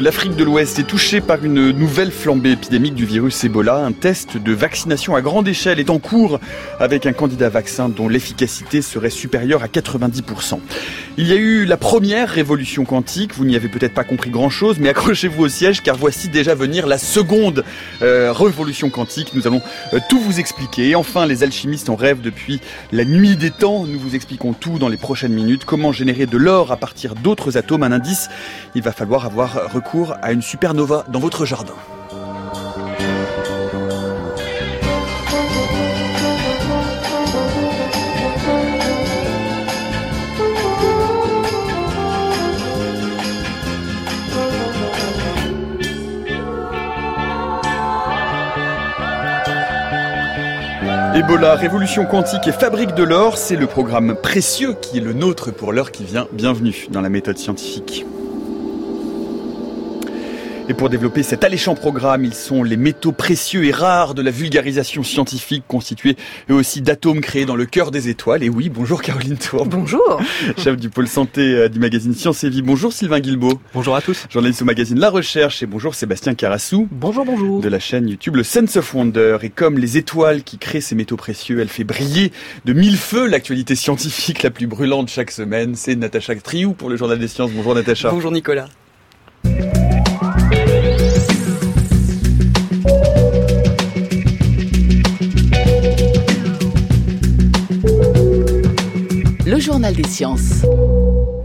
que l'Afrique de l'Ouest est touchée par une nouvelle flambée épidémique du virus Ebola. Un test de vaccination à grande échelle est en cours avec un candidat vaccin dont l'efficacité serait supérieure à 90%. Il y a eu la première révolution quantique, vous n'y avez peut-être pas compris grand-chose, mais accrochez-vous au siège car voici déjà venir la seconde euh, révolution quantique. Nous allons euh, tout vous expliquer. Enfin, les alchimistes en rêvent depuis la nuit des temps. Nous vous expliquons tout dans les prochaines minutes. Comment générer de l'or à partir d'autres atomes? Un indice, il va falloir avoir recours à une supernova dans votre jardin. Ebola, révolution quantique et fabrique de l'or, c'est le programme précieux qui est le nôtre pour l'heure qui vient. Bienvenue dans la méthode scientifique. Et pour développer cet alléchant programme, ils sont les métaux précieux et rares de la vulgarisation scientifique, constitués eux aussi d'atomes créés dans le cœur des étoiles. Et oui, bonjour Caroline Tour. Bonjour. Chef du pôle santé euh, du magazine Science et Vie. Bonjour Sylvain Guilbeault. Bonjour à tous. Journaliste au magazine La Recherche. Et bonjour Sébastien Carassou. Bonjour, bonjour. De la chaîne YouTube Le Sense of Wonder. Et comme les étoiles qui créent ces métaux précieux, elle fait briller de mille feux l'actualité scientifique la plus brûlante chaque semaine. C'est Natacha Triou pour le Journal des Sciences. Bonjour Natacha. Bonjour Nicolas. Le journal des sciences.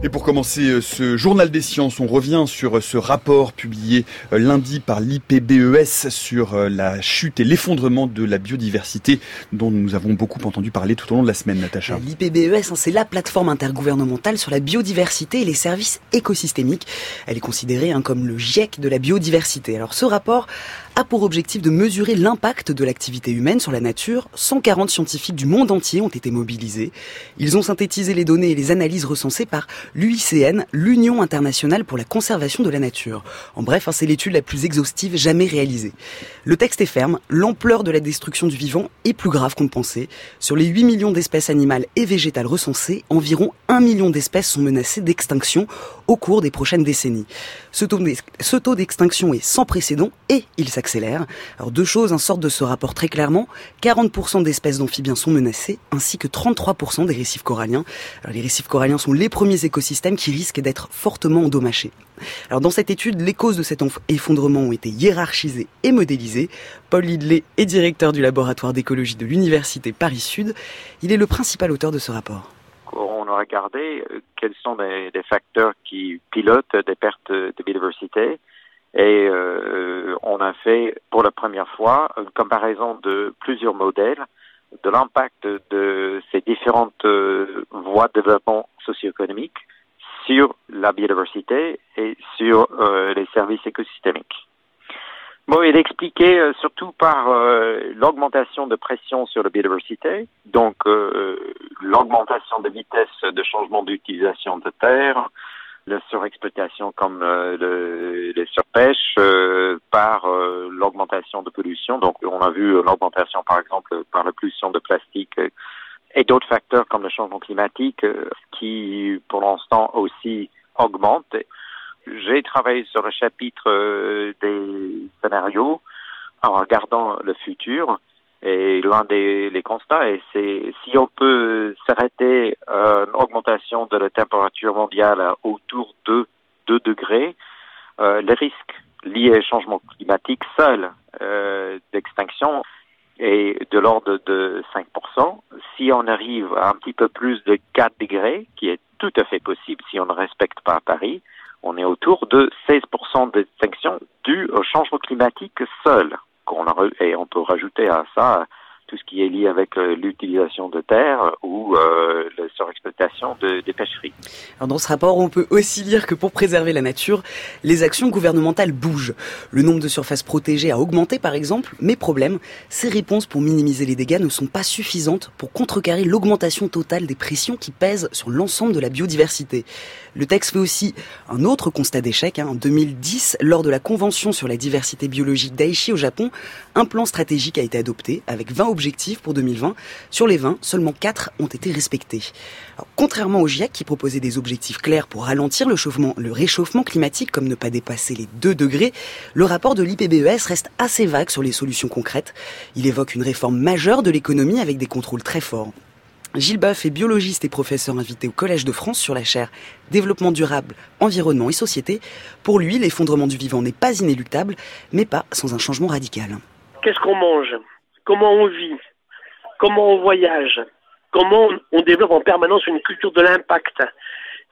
Et pour commencer euh, ce journal des sciences, on revient sur euh, ce rapport publié euh, lundi par l'IPBES sur la chute et l'effondrement de la biodiversité dont nous avons beaucoup entendu parler tout au long de la semaine, Natacha. L'IPBES, hein, c'est la plateforme intergouvernementale sur la biodiversité et les services écosystémiques. Elle est considérée hein, comme le GIEC de la biodiversité. Alors ce rapport a pour objectif de mesurer l'impact de l'activité humaine sur la nature. 140 scientifiques du monde entier ont été mobilisés. Ils ont synthétisé les données et les analyses recensées par l'UICN, l'Union internationale pour la conservation de la nature. En bref, hein, c'est l'étude la plus exhaustive jamais réalisée. Le texte est ferme, l'ampleur de la destruction du vivant est plus grave qu'on ne pensait. Sur les 8 millions d'espèces animales et végétales recensées, environ 1 million d'espèces sont menacées d'extinction au cours des prochaines décennies. Ce taux d'extinction est sans précédent et il s'accélère Alors deux choses en sortent de ce rapport très clairement. 40% d'espèces d'amphibiens sont menacées, ainsi que 33% des récifs coralliens. Alors les récifs coralliens sont les premiers écosystèmes qui risquent d'être fortement endommagés. Alors dans cette étude, les causes de cet effondrement ont été hiérarchisées et modélisées. Paul Lidley est directeur du laboratoire d'écologie de l'Université Paris-Sud. Il est le principal auteur de ce rapport on a regardé euh, quels sont les, facteurs qui pilotent des pertes de biodiversité et euh, on a fait pour la première fois une comparaison de plusieurs modèles de l'impact de ces différentes euh, voies de développement socio-économique sur la biodiversité et sur euh, les services écosystémiques. Bon, il est expliqué euh, surtout par l'augmentation de pression sur la biodiversité, donc l'augmentation de vitesse de changement d'utilisation de terre, la surexploitation comme euh, le, les surpêches euh, par euh, l'augmentation de pollution. Donc on a vu l'augmentation par exemple par la pollution de plastique et d'autres facteurs comme le changement climatique qui pour l'instant aussi augmentent. J'ai travaillé sur le chapitre des scénarios en regardant le futur et l'un des les constats, et c'est si on peut s'arrêter à une augmentation de la température mondiale autour de 2 degrés, euh, les risques liés au changement climatique seul euh, d'extinction est de l'ordre de 5%. Si on arrive à un petit peu plus de 4 degrés, qui est tout à fait possible si on ne respecte pas Paris, on est autour de 16% d'extinction due au changement climatique seul et on peut rajouter à ça tout ce qui est lié avec euh, l'utilisation de terre ou euh, la surexploitation de, des pêcheries. Alors dans ce rapport, on peut aussi lire que pour préserver la nature, les actions gouvernementales bougent. Le nombre de surfaces protégées a augmenté par exemple, mais problème, ces réponses pour minimiser les dégâts ne sont pas suffisantes pour contrecarrer l'augmentation totale des pressions qui pèsent sur l'ensemble de la biodiversité. Le texte fait aussi un autre constat d'échec. Hein. En 2010, lors de la Convention sur la diversité biologique d'Aichi au Japon, un plan stratégique a été adopté avec 20 objectifs pour 2020. Sur les 20, seulement 4 ont été respectés. contrairement au GIEC qui proposait des objectifs clairs pour ralentir le, réchauffement climatique comme ne pas dépasser les 2 degrés, le rapport de l'IPBES reste assez vague sur les solutions concrètes. Il évoque une réforme majeure de l'économie avec des contrôles très forts. Gilles Boeuf est biologiste et professeur invité au Collège de France sur la chaire Développement durable, environnement et société. Pour lui, l'effondrement du vivant n'est pas inéluctable, mais pas sans un changement radical. Qu'est-ce qu'on mange? Comment on vit? Comment on voyage? Comment on développe en permanence une culture de l'impact?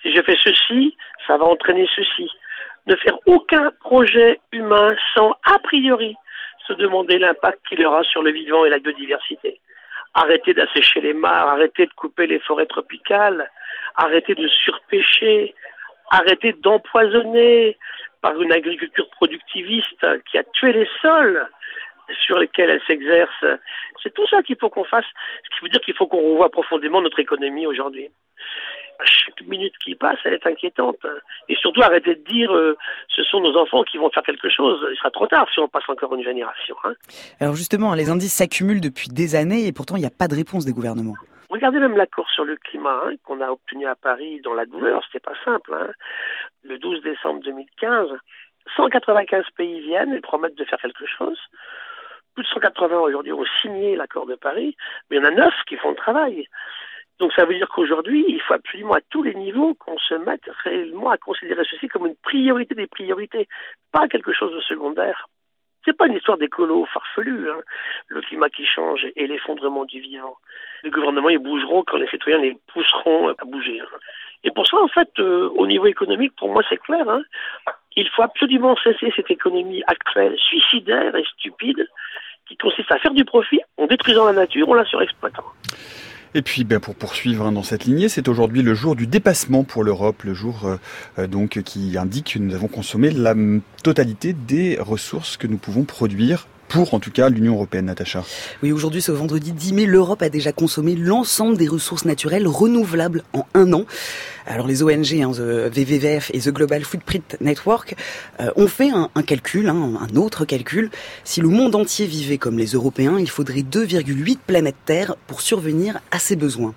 Si je fais ceci, ça va entraîner ceci. Ne faire aucun projet humain sans, a priori, se demander l'impact qu'il aura sur le vivant et la biodiversité. Arrêter d'assécher les mares, arrêter de couper les forêts tropicales, arrêter de surpêcher, arrêter d'empoisonner par une agriculture productiviste qui a tué les sols sur lesquels elle s'exerce. C'est tout ça qu'il faut qu'on fasse, ce qui veut dire qu'il faut qu'on revoie profondément notre économie aujourd'hui chaque minute qui passe, elle est inquiétante. Et surtout, arrêter de dire euh, ce sont nos enfants qui vont faire quelque chose. Il sera trop tard si on passe encore une génération. Hein. Alors justement, les indices s'accumulent depuis des années et pourtant il n'y a pas de réponse des gouvernements. Regardez même l'accord sur le climat hein, qu'on a obtenu à Paris dans la douleur, c'était pas simple. Hein. Le 12 décembre 2015, 195 pays viennent et promettent de faire quelque chose. Plus de 180 aujourd'hui ont signé l'accord de Paris, mais il y en a 9 qui font le travail. Donc ça veut dire qu'aujourd'hui, il faut absolument à tous les niveaux qu'on se mette réellement à considérer ceci comme une priorité des priorités, pas quelque chose de secondaire. C'est pas une histoire d'écolo farfelu, hein. le climat qui change et l'effondrement du vivant. Les gouvernements, ils bougeront quand les citoyens les pousseront à bouger. Hein. Et pour ça, en fait, euh, au niveau économique, pour moi, c'est clair. Hein. Il faut absolument cesser cette économie actuelle, suicidaire et stupide, qui consiste à faire du profit en détruisant la nature, en la surexploitant. Et puis, ben, pour poursuivre hein, dans cette lignée, c'est aujourd'hui le jour du dépassement pour l'Europe, le jour euh, euh, donc qui indique que nous avons consommé la totalité des ressources que nous pouvons produire pour en tout cas l'Union européenne, Natacha. Oui, aujourd'hui, ce vendredi 10 mai, l'Europe a déjà consommé l'ensemble des ressources naturelles renouvelables en un an. Alors les ONG, hein, The WWF et The Global Footprint Network, euh, ont fait un, calcul, hein, un autre calcul. Si le monde entier vivait comme les Européens, il faudrait 2,8 planètes Terre pour survenir à ses besoins.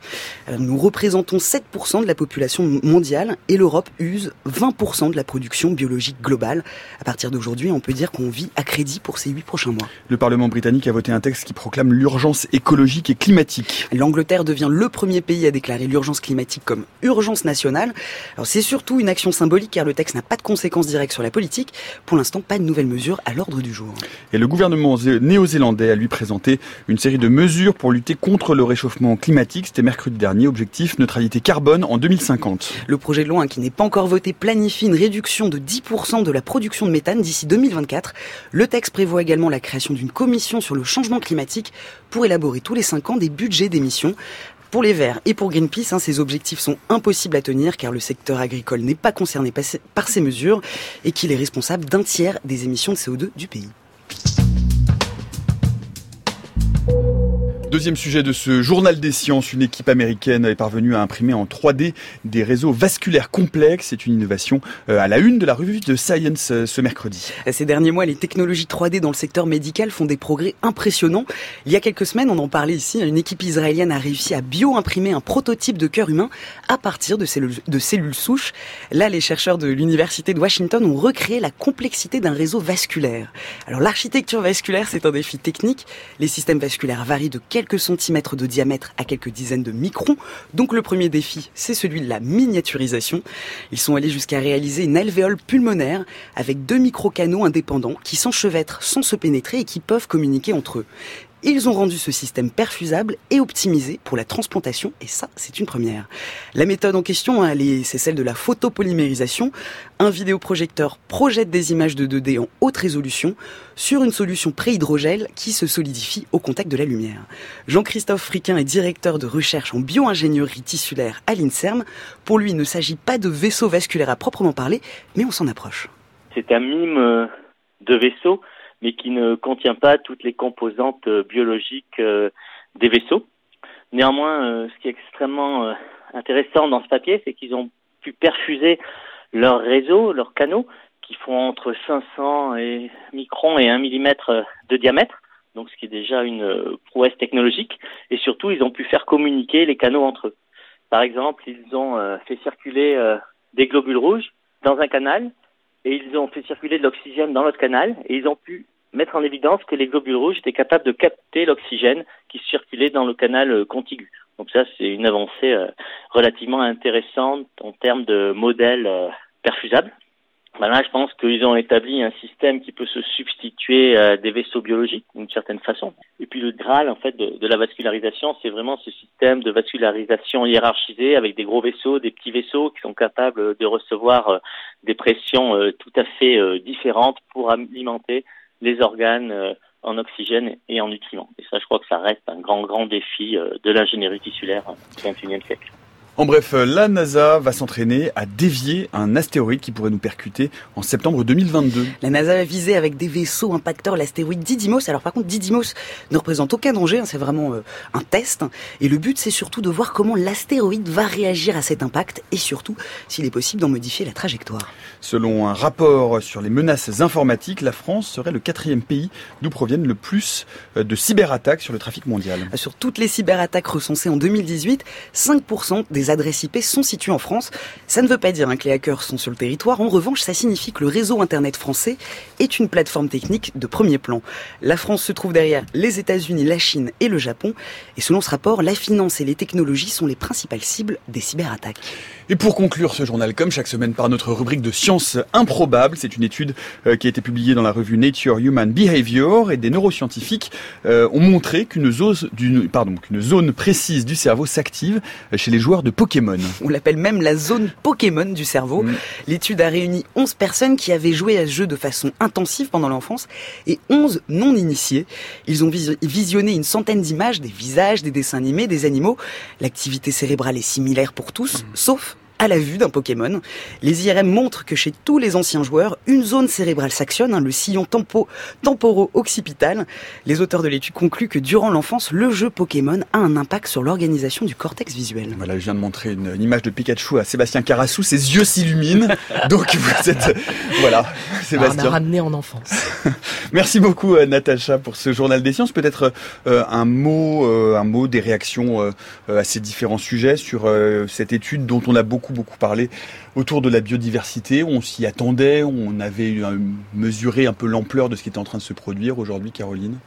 Euh, nous représentons 7% de la population mondiale et l'Europe use 20% de la production biologique globale. À partir d'aujourd'hui, on peut dire qu'on vit à crédit pour ces 8 prochains mois. Le Parlement britannique a voté un texte qui proclame l'urgence écologique et climatique. L'Angleterre devient le premier pays à déclarer l'urgence climatique comme urgence nationale. Alors c'est surtout une action symbolique car le texte n'a pas de conséquences directes sur la politique. Pour l'instant, pas de nouvelles mesures à l'ordre du jour. Et le gouvernement néo-zélandais a lui présenté une série de mesures pour lutter contre le réchauffement climatique. C'était mercredi dernier. Objectif neutralité carbone en 2050. Le projet de loi hein, qui n'est pas encore voté planifie une réduction de 10% de la production de méthane d'ici 2024. Le texte prévoit également la création d'une commission sur le changement climatique pour élaborer tous les cinq ans des budgets d'émissions. Pour les Verts et pour Greenpeace, hein, ces objectifs sont impossibles à tenir car le secteur agricole n'est pas concerné par ces mesures et qu'il est responsable d'un tiers des émissions de CO2 du pays. Deuxième sujet de ce journal des sciences, une équipe américaine est parvenue à imprimer en 3D des réseaux vasculaires complexes. C'est une innovation euh, à la une de la revue de Science euh, ce mercredi. Ces derniers mois, les technologies 3D dans le secteur médical font des progrès impressionnants. Il y a quelques semaines, on en parlait ici, une équipe israélienne a réussi à bio-imprimer un prototype de cœur humain à partir de cellules, de cellules souches. Là, les chercheurs de l'université de Washington ont recréé la complexité d'un réseau vasculaire. Alors l'architecture vasculaire, c'est un défi technique. Les systèmes vasculaires varient de quelques centimètres de diamètre à quelques dizaines de microns. Donc le premier défi, c'est celui de la miniaturisation. Ils sont allés jusqu'à réaliser une alvéole pulmonaire avec deux micro-canaux indépendants qui s'enchevêtrent sans se pénétrer et qui peuvent communiquer entre eux. Ils ont rendu ce système perfusable et optimisé pour la transplantation, et ça, c'est une première. La méthode en question, hein, c'est celle de la photopolymérisation. Un vidéoprojecteur projette des images de 2D en haute résolution sur une solution pré-hydrogel qui se solidifie au contact de la lumière. Jean-Christophe Friquin est directeur de recherche en bioingénierie tissulaire à l'INSERM. Pour lui, il ne s'agit pas de vaisseau vasculaire à proprement parler, mais on s'en approche. C'est un mime de vaisseau mais qui ne contient pas toutes les composantes euh, biologiques euh, des vaisseaux. Néanmoins, euh, ce qui est extrêmement intéressant dans ce papier, c'est qu'ils ont pu perfuser leurs réseaux, leurs canaux, qui font entre 500 et microns et 1 mm de diamètre. donc ce qui est déjà une prouesse technologique. Et surtout, ils ont pu faire communiquer les canaux entre eux. Par exemple, ils ont fait circuler des globules rouges dans un canal et ils ont fait circuler de l'oxygène dans l'autre canal et ils ont pu mettre en évidence que les globules rouges étaient capables de capter l'oxygène qui circulait dans le canal contigu. Donc ça, c'est une avancée euh, relativement intéressante en termes de modèle euh, perfusable. Ben là, je pense qu'ils ont établi un système qui peut se substituer à des vaisseaux biologiques d'une certaine façon. Et puis le Graal, en fait, de, la vascularisation, c'est vraiment ce système de vascularisation hiérarchisé avec des gros vaisseaux, des petits vaisseaux qui sont capables de recevoir euh, des pressions tout à fait différentes pour alimenter les organes en oxygène et en nutriments. Et ça, je crois que ça reste un grand, grand défi euh, de l'ingénierie tissulaire du XXIe siècle. En bref, la NASA va s'entraîner à dévier un astéroïde qui pourrait nous percuter en septembre 2022. La NASA va viser avec des vaisseaux impacteurs l'astéroïde Didymos. Alors par contre, Didymos ne représente aucun danger, hein, c'est vraiment euh, un test. Et le but, c'est surtout de voir comment l'astéroïde va réagir à cet impact et surtout s'il est possible d'en modifier la trajectoire. Selon un rapport sur les menaces informatiques, la France serait le quatrième pays d'où proviennent le plus euh, de cyberattaques sur le trafic mondial. Sur toutes les cyberattaques recensées en 2018, 5% des adresses IP sont situées en France. Ça ne veut pas dire hein, que les hackers sont sur le territoire. En revanche, ça signifie que le réseau Internet français est une plateforme technique de premier plan. La France se trouve derrière les États-Unis, la Chine et le Japon. Et selon ce rapport, la finance et les technologies sont les principales cibles des cyberattaques. Et pour conclure ce journal, comme chaque semaine par notre rubrique de sciences improbables, c'est une étude euh, qui a été publiée dans la revue Nature Human Behavior et des neuroscientifiques euh, ont montré qu'une zone, pardon, qu'une zone précise du cerveau s'active chez les joueurs de Pokémon. On l'appelle même la zone Pokémon du cerveau. Mm. L'étude a réuni 11 personnes qui avaient joué à ce jeu de façon intensive pendant l'enfance et 11 non initiés. Ils ont visionné une centaine d'images, des visages, des dessins animés, des animaux. L'activité cérébrale est similaire pour tous, mm. sauf à la vue d'un Pokémon. Les IRM montrent que chez tous les anciens joueurs, une zone cérébrale s'actionne, hein, le sillon tempo, temporo-occipital. Les auteurs de l'étude concluent que durant l'enfance, le jeu Pokémon a un impact sur l'organisation du cortex visuel. Voilà, je viens de montrer une, image de Pikachu à Sébastien Carassou, ses yeux s'illuminent. donc vous êtes... Voilà, Sébastien. On a ramené en enfance. Merci beaucoup euh, Natacha pour ce journal des sciences. Peut-être euh, un mot, euh, un mot des réactions à ces différents sujets sur cette étude dont on a beaucoup beaucoup, parlé autour de la biodiversité. On s'y attendait, on avait mesuré un peu l'ampleur de ce qui était en train de se produire aujourd'hui, Caroline?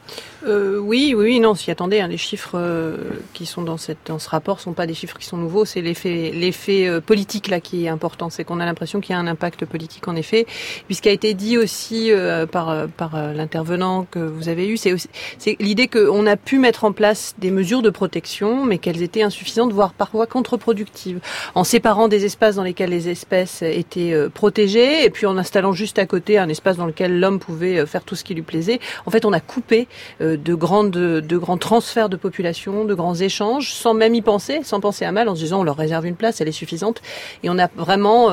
Euh, Oui, oui, non, on s'y attendait. Hein. Les chiffres euh, qui sont dans, ce rapport ne sont pas des chiffres qui sont nouveaux, c'est l'effet, euh, politique là qui est important. C'est qu'on a l'impression qu'il y a un impact politique en effet. Puis ce qui a été dit aussi par, par l'intervenant que vous avez eu, c'est, c'est l'idée qu'on a pu mettre en place des mesures de protection, mais qu'elles étaient insuffisantes, voire parfois contre-productives, en séparant des espaces dans lesquels les espèces étaient euh, protégées et puis en installant juste à côté un espace dans lequel l'homme pouvait euh, faire tout ce qui lui plaisait. En fait, on a coupé euh, de grandes, de grands transferts de population, de grands échanges, sans même y penser, sans penser à mal, en se disant on leur réserve une place, elle est suffisante. Et on a vraiment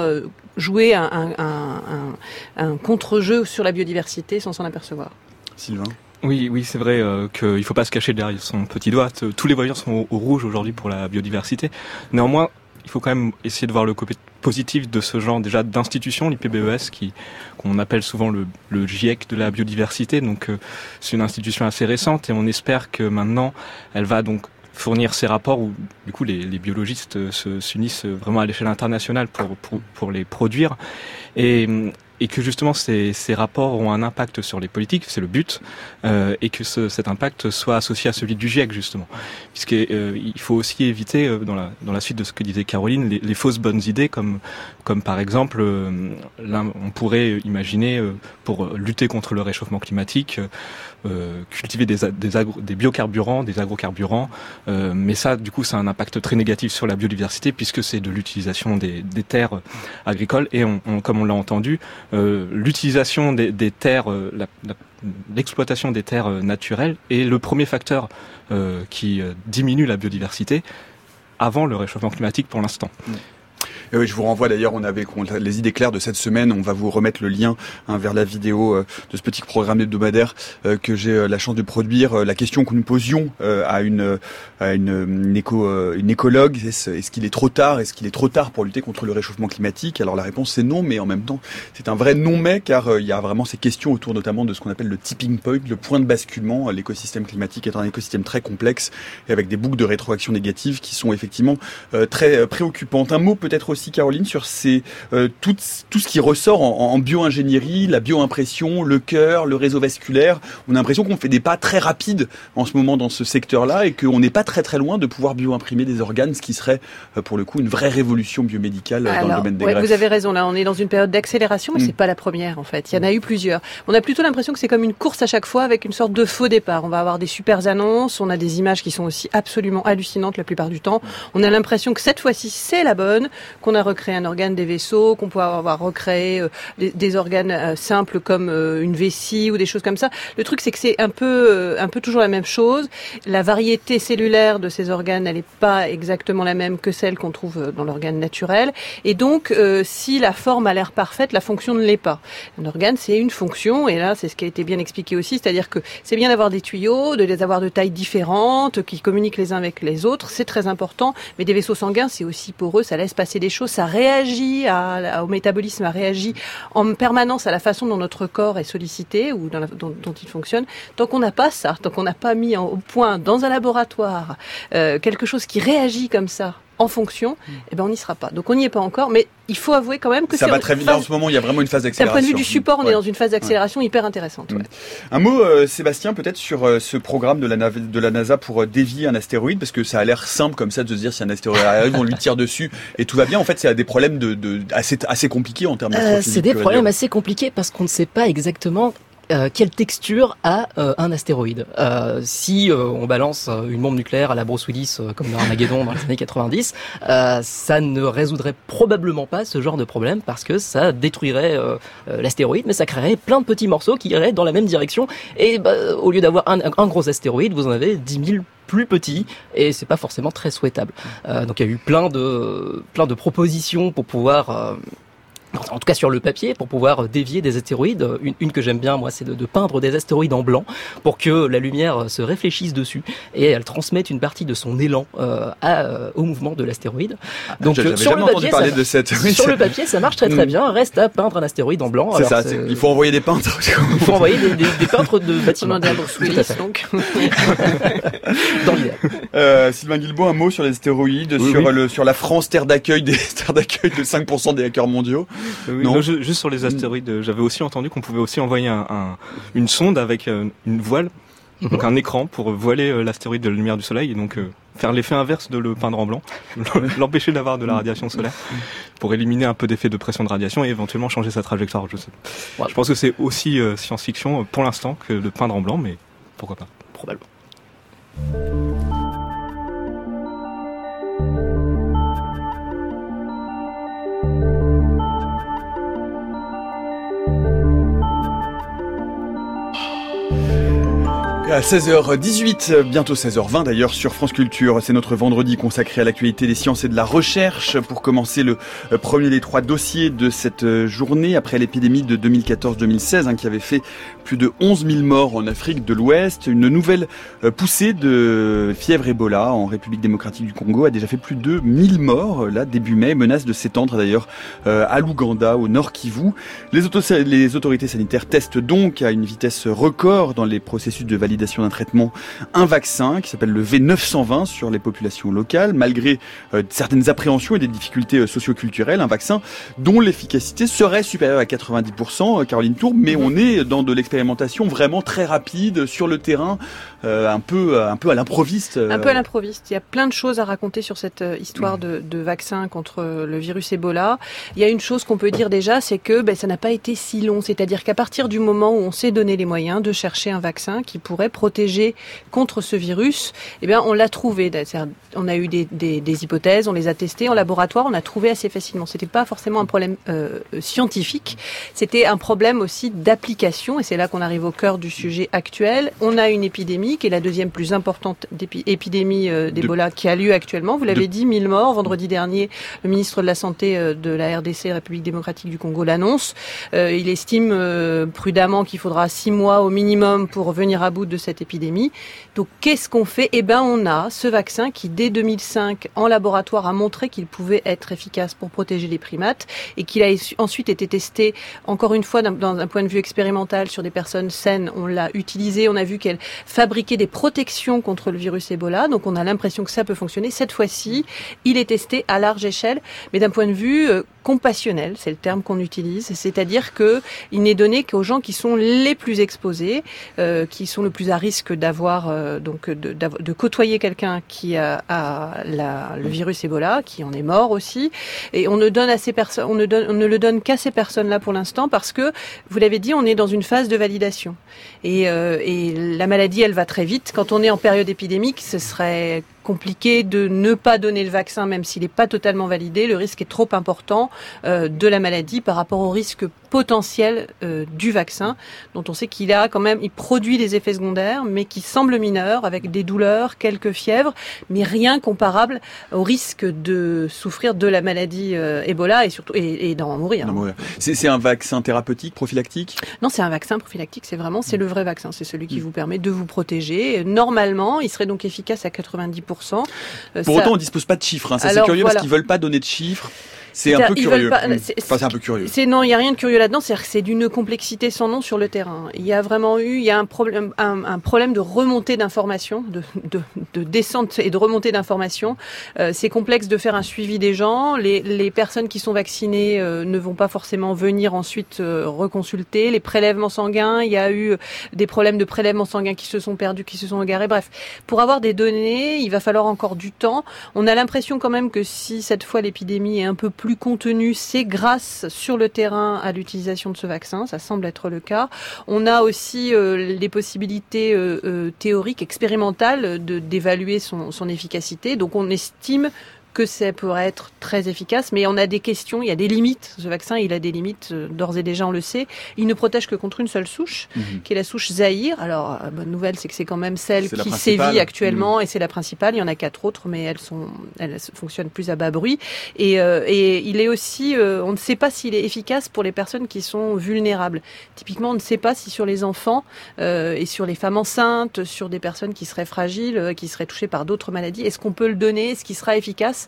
joué un, un, un contre-jeu sur la biodiversité sans s'en apercevoir. Sylvain? Oui, oui, c'est vrai euh, qu'il ne faut pas se cacher derrière son petit doigt. Tous les voyants sont au rouge aujourd'hui pour la biodiversité. Néanmoins, il faut quand même essayer de voir le côté positif de ce genre déjà d'institution, l'IPBES, qui qu'on appelle souvent le, GIEC de la biodiversité. Donc euh, c'est une institution assez récente et on espère que maintenant elle va donc fournir ces rapports où du coup les, biologistes s'unissent vraiment à l'échelle internationale pour, pour, les produire. Et que justement ces, ces, rapports ont un impact sur les politiques, c'est le but, euh, et que ce, cet impact soit associé à celui du GIEC justement, puisqu'il euh, faut aussi éviter euh, dans, la, dans la suite de ce que disait Caroline les, les fausses bonnes idées, comme comme par exemple, euh, là, on pourrait imaginer pour lutter contre le réchauffement climatique, cultiver des, biocarburants, des agrocarburants, mais ça du coup ça a un impact très négatif sur la biodiversité puisque c'est de l'utilisation des, terres agricoles et comme on l'a entendu euh, l'utilisation des, terres, euh, l'exploitation des terres euh, naturelles est le premier facteur qui diminue la biodiversité avant le réchauffement climatique pour l'instant. Et oui, je vous renvoie d'ailleurs, on avait les idées claires de cette semaine, on va vous remettre le lien hein, vers la vidéo euh, de ce petit programme hebdomadaire euh, que j'ai euh, la chance de produire. la question que nous posions à une éco, une écologue, est-ce qu'il est trop tard? Est-ce qu'il est trop tard pour lutter contre le réchauffement climatique? Alors la réponse c'est non, mais en même temps c'est un vrai non mais car il y a vraiment ces questions autour notamment de ce qu'on appelle le tipping point, le point de basculement. L'écosystème climatique est un écosystème très complexe et avec des boucles de rétroaction négatives qui sont effectivement très préoccupantes. Un mot peut-être aussi Caroline sur ces euh, tout, tout ce qui ressort en, en bioingénierie, la bioimpression, le cœur, le réseau vasculaire. On a l'impression qu'on fait des pas très rapides en ce moment dans ce secteur-là et qu'on n'est pas très très loin de pouvoir bioimprimer des organes, ce qui serait euh, pour le coup une vraie révolution biomédicale euh, dans le domaine des ouais, Vous avez raison, là on est dans une période d'accélération, mais mm. c'est pas la première en fait. Il y en a eu plusieurs. On a plutôt l'impression que c'est comme une course à chaque fois avec une sorte de faux départ. On va avoir des super annonces, on a des images qui sont aussi absolument hallucinantes la plupart du temps. On a l'impression que cette fois-ci c'est la bonne, qu'on a recréé un organe des vaisseaux, qu'on peut avoir recréé euh, des, organes euh, simples comme euh, une vessie ou des choses comme ça. Le truc, c'est que c'est un peu, un peu toujours la même chose. La variété cellulaire de ces organes, elle n'est pas exactement la même que celle qu'on trouve dans l'organe naturel. Et donc, si la forme a l'air parfaite, la fonction ne l'est pas. Un organe, c'est une fonction, et là, c'est ce qui a été bien expliqué aussi, c'est-à-dire que c'est bien d'avoir des tuyaux, de les avoir de tailles différentes, qui communiquent les uns avec les autres, c'est très important. Mais des vaisseaux sanguins, c'est aussi pour eux, ça laisse passer des choses, ça réagit au métabolisme, a réagi en permanence à la façon dont notre corps est sollicité ou dont, il fonctionne. Tant qu'on n'a pas ça, tant qu'on n'a pas mis au point dans un laboratoire euh, quelque chose qui réagit comme ça en fonction, eh ben on n'y sera pas. Donc on n'y est pas encore, mais il faut avouer quand même que ça va très vite. en ce moment, il y a vraiment une phase d'accélération. D'un point de vue du support, on est dans une phase d'accélération hyper intéressante. Un mot, euh, Sébastien, peut-être sur euh, ce programme de la, de la NASA pour euh, dévier un astéroïde, parce que ça a l'air simple comme ça de se dire si un astéroïde arrive, on lui tire dessus et tout va bien. En fait, c'est des problèmes de, de, assez, assez compliqués en termes de. c'est des problèmes assez compliqués parce qu'on ne sait pas exactement euh, quelle texture a euh, un astéroïde? Euh, si on balance une bombe nucléaire à la Bruce Willis comme dans Armageddon dans les années 90, ça ne résoudrait probablement pas ce genre de problème parce que ça détruirait l'astéroïde, mais ça créerait plein de petits morceaux qui iraient dans la même direction. Et bah, au lieu d'avoir un, un, gros astéroïde, vous en avez 10 000 plus petits et c'est pas forcément très souhaitable. donc il y a eu plein de plein de propositions pour pouvoir en tout cas sur le papier, pour pouvoir dévier des astéroïdes. Une, que j'aime bien, moi, c'est de, peindre des astéroïdes en blanc pour que la lumière se réfléchisse dessus et elle transmette une partie de son élan euh, à, euh, au mouvement de l'astéroïde. Ah, Donc euh, sur, le papier, ça, de cette... sur le papier, ça marche très très bien. Reste à peindre un astéroïde en blanc. C'est ça. Il faut envoyer des peintres. Il faut envoyer des, des, des peintres de bâtiments. donc. Dans l'idée. Euh, Sylvain Guilbault, un mot sur les astéroïdes, sur le sur la France terre d'accueil des terres d'accueil de 5% des hackers mondiaux. Oui, non. juste sur les astéroïdes, j'avais aussi entendu qu'on pouvait aussi envoyer un, une sonde avec euh, une voile, mhm. donc un écran pour voiler euh, l'astéroïde de la lumière du soleil et donc euh, faire l'effet inverse de le peindre en blanc, l'empêcher d'avoir de la radiation solaire pour éliminer un peu d'effet de pression de radiation et éventuellement changer sa trajectoire. Je, sais. je pense que c'est aussi science-fiction pour l'instant que de peindre en blanc, mais pourquoi pas Probablement. À 16h18, bientôt 16h20 d'ailleurs sur France Culture, c'est notre vendredi consacré à l'actualité des sciences et de la recherche. Pour commencer le euh, premier des trois dossiers de cette euh, journée, après l'épidémie de 2014-2016 hein, qui avait fait plus de 11 000 morts en Afrique de l'Ouest, une nouvelle euh, poussée de fièvre Ebola en République démocratique du Congo a déjà fait plus de 1000 morts, là début mai, menace de s'étendre d'ailleurs à l'Ouganda, au nord Kivu. Les, les autorités sanitaires testent donc à une vitesse record dans les processus de validation d'un traitement, un vaccin qui s'appelle le V920 sur les populations locales, malgré euh, certaines appréhensions et des difficultés euh, socioculturelles, un vaccin dont l'efficacité serait supérieure à 90%, euh, Caroline Tour, mais on est dans de l'expérimentation vraiment très rapide sur le terrain, un peu un peu à l'improviste. Un peu à l'improviste. Il y a plein de choses à raconter sur cette histoire de, de vaccin contre le virus Ebola. Il y a une chose qu'on peut dire déjà, c'est que ben, ça n'a pas été si long. C'est-à-dire qu'à partir du moment où on s'est donné les moyens de chercher un vaccin qui pourrait protéger contre ce virus. Eh bien, on l'a trouvé. On a eu des, des, hypothèses, on les a testées en laboratoire, on a trouvé assez facilement. C'était pas forcément un problème euh, scientifique, c'était un problème aussi d'application, et c'est là qu'on arrive au cœur du sujet actuel. On a une épidémie qui est la deuxième plus importante épidémie euh, d'Ebola qui a lieu actuellement. Vous l'avez dit, 1000 morts. Vendredi dernier, le ministre de la Santé euh, de la RDC, République démocratique du Congo, l'annonce. il estime prudemment qu'il faudra six mois au minimum pour venir à bout de cette épidémie. Donc, qu'est-ce qu'on fait? Eh ben, on a ce vaccin qui, dès 2005, en laboratoire, a montré qu'il pouvait être efficace pour protéger les primates et qu'il a ensuite été testé, encore une fois, dans un point de vue expérimental sur des personnes saines. On l'a utilisé, on a vu qu'elle fabriquait des protections contre le virus Ebola. Donc, on a l'impression que ça peut fonctionner. Cette fois-ci, il est testé à large échelle, mais d'un point de vue euh, compassionnel, c'est le terme qu'on utilise, c'est-à-dire que il n'est donné qu'aux gens qui sont les plus exposés, euh, qui sont le plus à risque d'avoir euh, donc de, côtoyer quelqu'un qui a, le virus Ebola, qui en est mort aussi, et on ne donne à ces personnes, on ne donne, on ne le donne qu'à ces personnes-là pour l'instant parce que vous l'avez dit, on est dans une phase de validation et, et la maladie, elle va très vite. Quand on est en période épidémique, ce serait compliqué de ne pas donner le vaccin, même s'il n'est pas totalement validé. Le risque est trop important euh, de la maladie par rapport au risque potentiel euh, du vaccin, dont on sait qu'il a quand même, il produit des effets secondaires, mais qui semblent mineurs, avec des douleurs, quelques fièvres, mais rien comparable au risque de souffrir de la maladie euh, Ebola et surtout et, d'en mourir. C'est un vaccin thérapeutique, prophylactique? Non, c'est un vaccin prophylactique. C'est vraiment, c'est le vrai vaccin. C'est celui qui mm. vous permet de vous protéger. Normalement, il serait donc efficace à 90 euh, Pour autant, on dispose pas de chiffres. Hein. Ça, c'est curieux parce qu'ils veulent pas donner de chiffres. C'est un, peu curieux. c'est un peu curieux. C'est non, il y a rien de curieux là-dedans. C'est c'est d'une complexité sans nom sur le terrain. Il y a vraiment eu, il y a un problème, un, problème de remontée d'informations, de, de, de, descente et de remontée d'informations. Euh, c'est complexe de faire un suivi des gens. Les, les personnes qui sont vaccinées euh, ne vont pas forcément venir ensuite euh, reconsulter. Les prélèvements sanguins, il y a eu des problèmes de prélèvements sanguins qui se sont perdus, qui se sont égarés. Bref, pour avoir des données, il va falloir encore du temps. On a l'impression quand même que si cette fois l'épidémie est un peu plus plus contenu, c'est grâce sur le terrain à l'utilisation de ce vaccin. Ça semble être le cas. On a aussi euh, les possibilités euh, euh, théoriques, expérimentales, d'évaluer son efficacité. Donc on estime que ça pourrait être très efficace, mais on a des questions, il y a des limites. Ce vaccin, il a des limites, euh, d'ores et déjà, on le sait. Il ne protège que contre une seule souche, mhm. qui est la souche Zahir. Alors, la bonne nouvelle, c'est que c'est quand même celle qui sévit actuellement, mhm. et c'est la principale. Il y en a quatre autres, mais elles sont, elles fonctionnent plus à bas bruit. Et, euh, et il est aussi, euh, on ne sait pas s'il est efficace pour les personnes qui sont vulnérables. Typiquement, on ne sait pas si sur les enfants et sur les femmes enceintes, sur des personnes qui seraient fragiles, qui seraient touchées par d'autres maladies, est-ce qu'on peut le donner, est-ce qu'il sera efficace?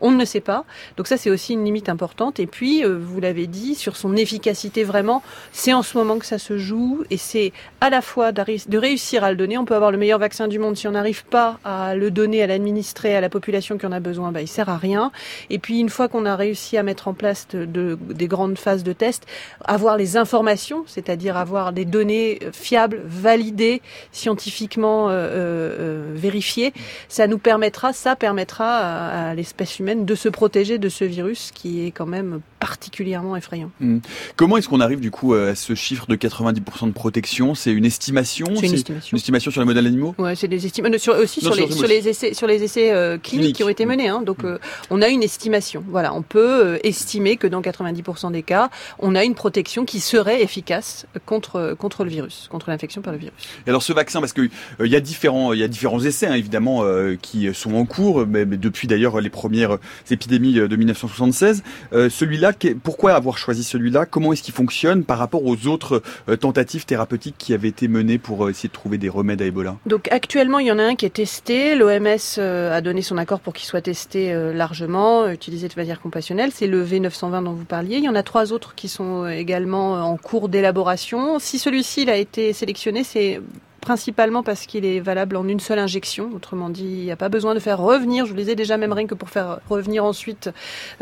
On ne sait pas. Donc ça, c'est aussi une limite importante. Et puis, euh, vous l'avez dit, sur son efficacité vraiment, c'est en ce moment que ça se joue. Et c'est à la fois de réussir à le donner. On peut avoir le meilleur vaccin du monde. Si on n'arrive pas à le donner, à l'administrer à la population qui en a besoin, bah, il sert à rien. Et puis, une fois qu'on a réussi à mettre en place de, des grandes phases de test, avoir les informations, c'est-à-dire avoir des données fiables, validées, scientifiquement euh, euh, vérifiées, ça nous permettra, ça permettra à l'espèce humaine de se protéger de ce virus qui est quand même particulièrement effrayant. Hmm. Comment est-ce qu'on arrive du coup à ce chiffre de 90% de protection? C'est une estimation? C'est une estimation. Une estimation sur les modèles animaux? Ouais, c'est des estimations. aussi sur, les, sur, les, essais, sur les essais euh, cliniques qui ont été menés. Hein. Donc, hmm. euh, on a une estimation. Voilà, on peut euh, estimer que dans 90% des cas, on a une protection qui serait efficace contre contre le virus, contre l'infection par le virus. Et alors, ce vaccin, parce que il y a différents il y a différents essais hein, évidemment qui sont en cours, mais, mais depuis d'ailleurs les premières épidémies de 1976, celui-là pourquoi avoir choisi celui-là? Comment est-ce qu'il fonctionne par rapport aux autres euh, tentatives thérapeutiques qui avaient été menées pour euh, essayer de trouver des remèdes à Ebola? Donc actuellement, il y en a un qui est testé. L'OMS euh, a donné son accord pour qu'il soit testé largement, utilisé de manière compassionnelle. C'est le V920 dont vous parliez. Il y en a trois autres qui sont également en cours d'élaboration. Si celui-ci a été sélectionné, c'est principalement parce qu'il est valable en une seule injection. Autrement dit, il n'y a pas besoin de faire revenir, je vous le disais déjà, même rien que pour faire revenir ensuite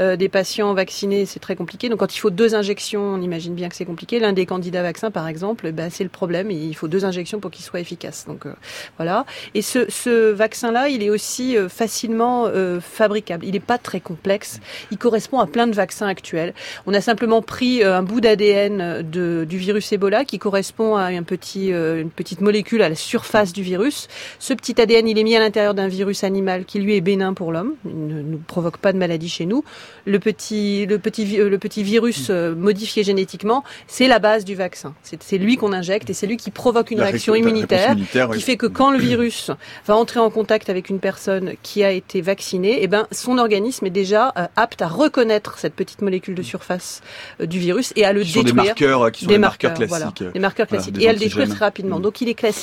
euh, des patients vaccinés, c'est très compliqué. Donc quand il faut deux injections, on imagine bien que c'est compliqué. L'un des candidats vaccins, par exemple, bah, c'est le problème. Il faut deux injections pour qu'il soit efficace. Donc euh, voilà. Et ce, ce vaccin-là, il est aussi euh, facilement fabricable. Il n'est pas très complexe. Il correspond à plein de vaccins actuels. On a simplement pris un bout d'ADN du virus Ebola qui correspond à un petit, une petite molécule molécule à la surface du virus. Ce petit ADN, il est mis à l'intérieur d'un virus animal qui lui est bénin pour l'homme, il ne nous provoque pas de maladie chez nous. Le petit, le petit, le petit virus euh, modifié génétiquement, c'est la base du vaccin. C'est lui qu'on injecte et c'est lui qui provoque une réaction immunitaire, qui fait que quand le virus va entrer en contact avec une personne qui a été vaccinée, eh ben son organisme est déjà euh, apte à reconnaître cette petite molécule de surface euh, du virus et à le détruire. Des marqueurs qui sont des, marqueurs, classiques. Voilà, des marqueurs classiques et à le détruire très rapidement. Mm. Donc il est classique,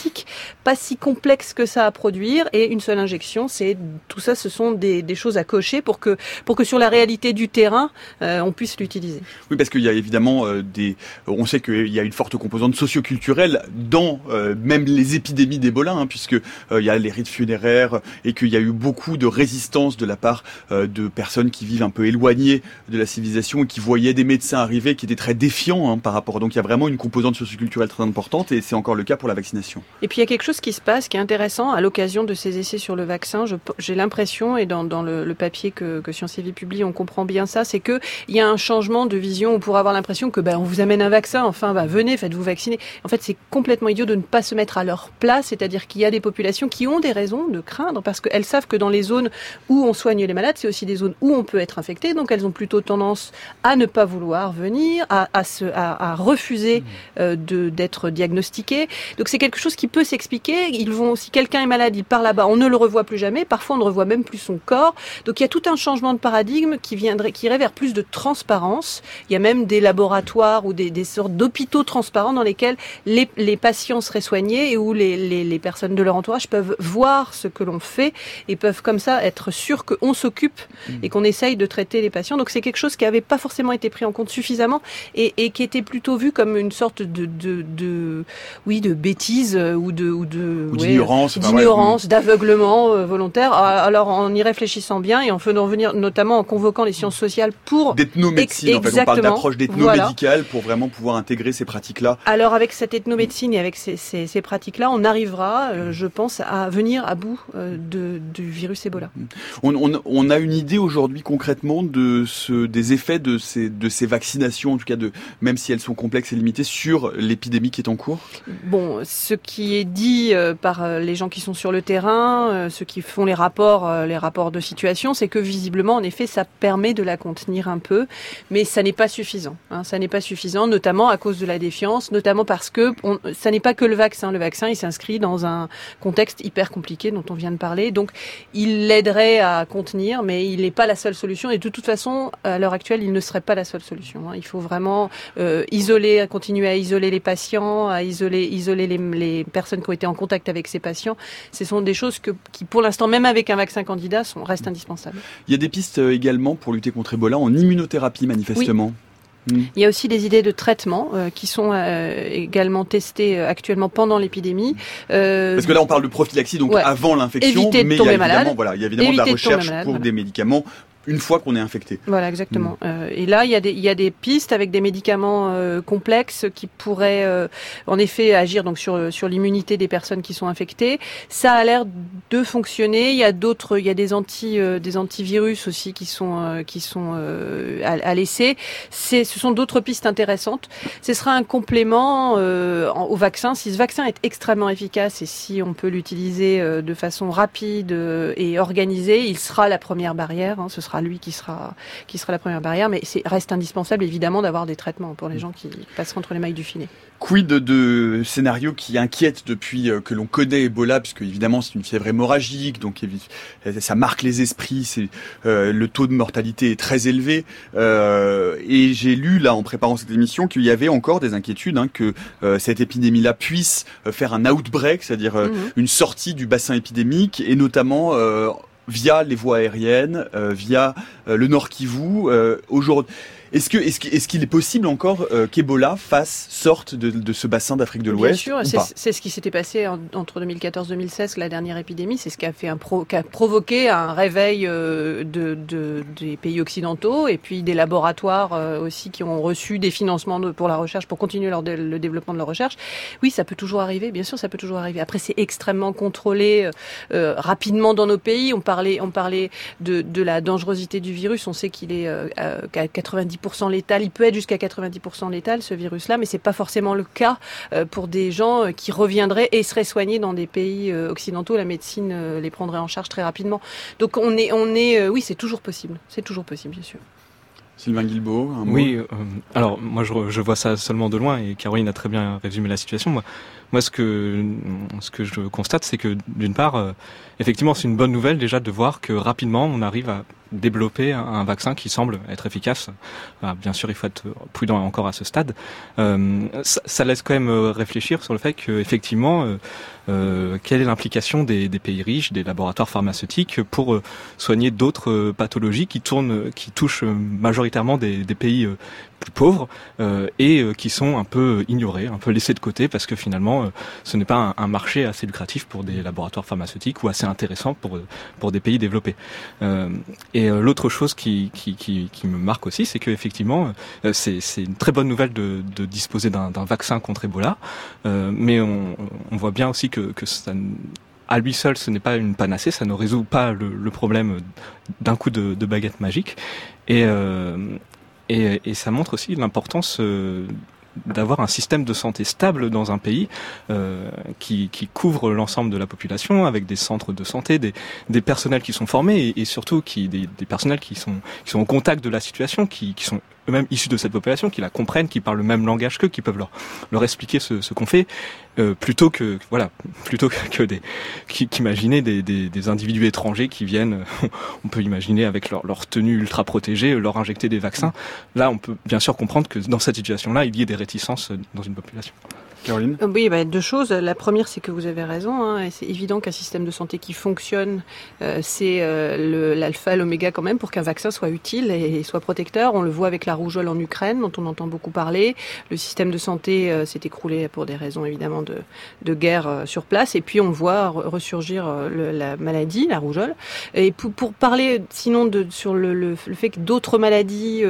pas si complexe que ça à produire et une seule injection, c'est tout ça, ce sont des, choses à cocher pour que pour que sur la réalité du terrain, euh, on puisse l'utiliser. Oui, parce qu'il y a évidemment des, on sait qu'il y a une forte composante socioculturelle dans même les épidémies d'Ebola, hein, puisque il y a les rites funéraires et qu'il y a eu beaucoup de résistance de la part de personnes qui vivent un peu éloignées de la civilisation et qui voyaient des médecins arriver qui étaient très défiants hein, par rapport. Donc il y a vraiment une composante socioculturelle très importante et c'est encore le cas pour la vaccination. Et puis il y a quelque chose qui se passe qui est intéressant à l'occasion de ces essais sur le vaccin. J'ai l'impression et dans, dans le, papier que, que Sciences et Vie publie, on comprend bien ça, c'est que il y a un changement de vision. On pourrait avoir l'impression que ben on vous amène un vaccin, enfin bah, venez, faites-vous vacciner. En fait, c'est complètement idiot de ne pas se mettre à leur place, c'est-à-dire qu'il y a des populations qui ont des raisons de craindre parce qu'elles savent que dans les zones où on soigne les malades, c'est aussi des zones où on peut être infecté, donc elles ont plutôt tendance à ne pas vouloir venir, à, à, se, à, à refuser mmh. euh, d'être diagnostiqué. Donc c'est quelque chose qui peut s'expliquer. Ils vont, si quelqu'un est malade, il part là-bas, on ne le revoit plus jamais. Parfois, on ne revoit même plus son corps. Donc il y a tout un changement de paradigme qui viendrait, qui irait vers plus de transparence. Il y a même des laboratoires ou des, des sortes d'hôpitaux transparents dans lesquels les, les, patients seraient soignés et où les, les, les personnes de leur entourage peuvent voir ce que l'on fait et peuvent comme ça être sûrs qu'on s'occupe mmh. et qu'on essaye de traiter les patients. Donc c'est quelque chose qui n'avait pas forcément été pris en compte suffisamment et, et, qui était plutôt vu comme une sorte de, de, de oui, de bêtise ou de ou de d'ignorance, d'aveuglement euh, volontaire. Ah, alors en y réfléchissant bien et en faisant venir, notamment en convoquant les sciences sociales pour d'ethnomédecine. En fait, on parle d'approche d'ethnomédicale pour vraiment pouvoir intégrer ces pratiques-là. Alors avec cette ethnomédecine et avec ces, ces, ces pratiques-là, on arrivera, euh, je pense, à venir à bout de, du virus Ebola. On, on, on a une idée aujourd'hui concrètement de ce, des effets de ces, de ces vaccinations, en tout cas de, même si elles sont complexes et limitées, sur l'épidémie qui est en cours? Bon, ce qui est dit euh, par euh, les gens qui sont sur le terrain, euh, ceux qui font les rapports, les rapports de situation, c'est que visiblement, en effet, ça permet de la contenir un peu, mais ça n'est pas suffisant. Hein, ça n'est pas suffisant, notamment à cause de la défiance, notamment parce que on, ça n'est pas que le vaccin. Le vaccin, il s'inscrit dans un contexte hyper compliqué dont on vient de parler, donc il l'aiderait à contenir, mais il n'est pas la seule solution. Et de toute façon, à l'heure actuelle, il ne serait pas la seule solution. Hein. Il faut vraiment euh, isoler, continuer à isoler les patients, à isoler, isoler les, les, personnes qui ont été en contact avec ces patients. Ce sont des choses que, qui, pour l'instant, même avec un vaccin candidat, sont, restent indispensables. Il y a des pistes euh, également pour lutter contre Ebola en immunothérapie, manifestement. Oui. Il y a aussi des idées de traitement euh, qui sont euh, également testées euh, actuellement pendant l'épidémie. Parce que là, on parle de prophylaxie, donc ouais. avant l'infection, mais il y a évidemment, malade. voilà, il y a évidemment Éviter de la recherche de malade, pour voilà. des médicaments une fois qu'on est infecté. Voilà, exactement. Mmh. Euh, et là, il y, a des, il y a des pistes avec des médicaments euh, complexes qui pourraient, euh, en effet, agir donc sur sur l'immunité des personnes qui sont infectées. Ça a l'air de fonctionner. Il y a d'autres, il y a des anti des antivirus aussi qui sont qui sont à, à, laisser. C'est, ce sont d'autres pistes intéressantes. Ce sera un complément au vaccin. Si ce vaccin est extrêmement efficace et si on peut l'utiliser de façon rapide et organisée, il sera la première barrière. Hein. Ce sera lui qui sera qui sera la première barrière, mais c'est reste indispensable évidemment d'avoir des traitements pour les gens qui passeront entre les mailles du filet. Quid de scénarios qui inquiètent depuis que l'on connaît Ebola, puisque évidemment c'est une fièvre hémorragique, donc ça marque les esprits, c'est euh, le taux de mortalité est très élevé, euh, et j'ai lu là en préparant cette émission qu'il y avait encore des inquiétudes hein, que euh, cette épidémie-là puisse faire un outbreak, c'est-à-dire mm -hmm. une sortie du bassin épidémique, et notamment via les voies aériennes, euh, via euh, le Nord Kivu. Euh, aujourd'hui, est-ce que est-ce qu'il est, qu est, possible encore euh, qu'Ebola fasse sorte de, de ce bassin d'Afrique de l'Ouest Bien sûr, c'est ce qui s'était passé en, entre 2014-2016, la dernière épidémie. C'est ce qui a fait un pro, qui a provoqué un réveil euh, de, de, des pays occidentaux et puis des laboratoires euh, aussi qui ont reçu des financements de, pour la recherche, pour continuer leur, le développement de leur recherche. Oui, ça peut toujours arriver. Bien sûr, ça peut toujours arriver. Après, c'est extrêmement contrôlé rapidement dans nos pays. On parlait, on parlait de, de la dangerosité du virus. On sait qu'il est qu'à 90 90% létal. Il peut être jusqu'à 90% létal ce virus-là, mais c'est pas forcément le cas pour des gens qui reviendraient et seraient soignés dans des pays occidentaux. La médecine les prendrait en charge très rapidement. Donc on est, on est, oui, c'est toujours possible. C'est toujours possible, bien sûr. Sylvain Guilbeault, un mot? Oui, alors moi je, je, vois ça seulement de loin et Caroline a très bien résumé la situation. Moi, moi, ce que ce que je constate, c'est que d'une part, euh, effectivement, c'est une bonne nouvelle déjà de voir que rapidement, on arrive à développer un vaccin qui semble être efficace. bien sûr, il faut être prudent encore à ce stade. Euh, ça, laisse quand même euh, réfléchir sur le fait qu'effectivement, euh, euh, quelle est l'implication des, des, pays riches, des laboratoires pharmaceutiques pour soigner d'autres pathologies qui tournent, qui touchent majoritairement des, des pays plus pauvres euh, et euh, qui sont un peu ignorés, un peu laissés de côté parce que finalement euh, ce n'est pas un, marché assez lucratif pour des laboratoires pharmaceutiques ou assez intéressant pour pour des pays développés. et l'autre chose qui, qui, qui, qui, me marque aussi, c'est qu'effectivement c'est c'est une très bonne nouvelle de, de disposer d'un vaccin contre Ebola, mais on, on voit bien aussi que, que ça à lui seul, ce n'est pas une panacée, ça ne résout pas le, problème d'un coup de, baguette magique. Et, euh, et, et ça montre aussi l'importance euh, d'avoir un système de santé stable dans un pays euh, qui, couvre l'ensemble de la population avec des centres de santé, des, des personnels qui sont formés et, surtout qui, des, des, personnels qui sont, qui sont au contact de la situation, qui sont eux-mêmes issus de cette population, qui la comprennent, qui parlent le même langage qu'eux, qui peuvent leur, leur expliquer ce, qu'on fait, euh, plutôt que voilà, plutôt que des qu'imaginer des, des, des, individus étrangers qui viennent. on peut imaginer avec leur, leur tenue ultra protégée, leur injecter des vaccins. Là, on peut bien sûr comprendre que dans cette situation-là, il y ait des réticences dans une population. Oui, bah, deux choses. La première, c'est que vous avez raison. Hein, c'est évident qu'un système de santé qui fonctionne, euh, c'est euh, l'alpha, l'oméga quand même pour qu'un vaccin soit utile et, soit protecteur. On le voit avec la rougeole en Ukraine, dont on entend beaucoup parler. Le système de santé euh, s'est écroulé pour des raisons évidemment de, guerre euh, sur place. Et puis on voit ressurgir la maladie, la rougeole. Et pour, parler sinon de, sur le fait que d'autres maladies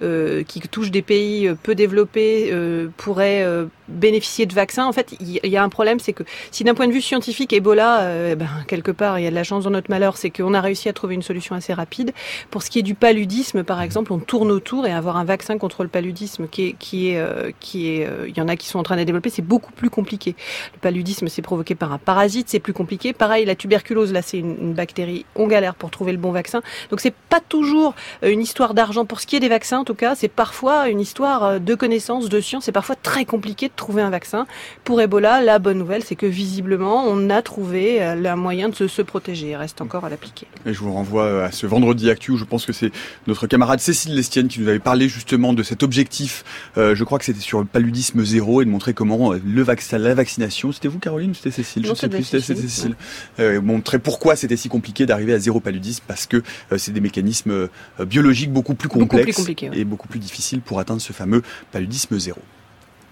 qui touchent des pays peu développés pourraient bénéficier de vaccins. En fait, il y a un problème, c'est que si d'un point de vue scientifique, Ebola, euh, ben, quelque part, il y a de la chance dans notre malheur, c'est qu'on a réussi à trouver une solution assez rapide. Pour ce qui est du paludisme, par exemple, on tourne autour et avoir un vaccin contre le paludisme qui est, qui est, euh, qui est, euh, il y en a qui sont en train de développer, c'est beaucoup plus compliqué. Le paludisme, c'est provoqué par un parasite, c'est plus compliqué. Pareil, la tuberculose, là, c'est une, une, bactérie, on galère pour trouver le bon vaccin. Donc c'est pas toujours une histoire d'argent. Pour ce qui est des vaccins, en tout cas, c'est parfois une histoire de connaissances, de science. C'est parfois très compliqué de trouver un vaccin. Pour Ebola, la bonne nouvelle, c'est que visiblement, on a trouvé un moyen de se, se protéger. Il reste encore à l'appliquer. Et je vous renvoie à ce vendredi actu où je pense que c'est notre camarade Cécile Lestienne qui nous avait parlé justement de cet objectif. Euh, je crois que c'était sur le paludisme zéro et de montrer comment le vaccin, la vaccination. C'était vous, Caroline, ou c'était Cécile? Non, Je sais plus. C'était Cécile. Euh, montrer pourquoi c'était si compliqué d'arriver à zéro paludisme parce que euh, c'est des mécanismes euh, biologiques beaucoup plus complexes beaucoup plus compliqué, ouais. et beaucoup plus difficiles pour atteindre ce fameux paludisme zéro.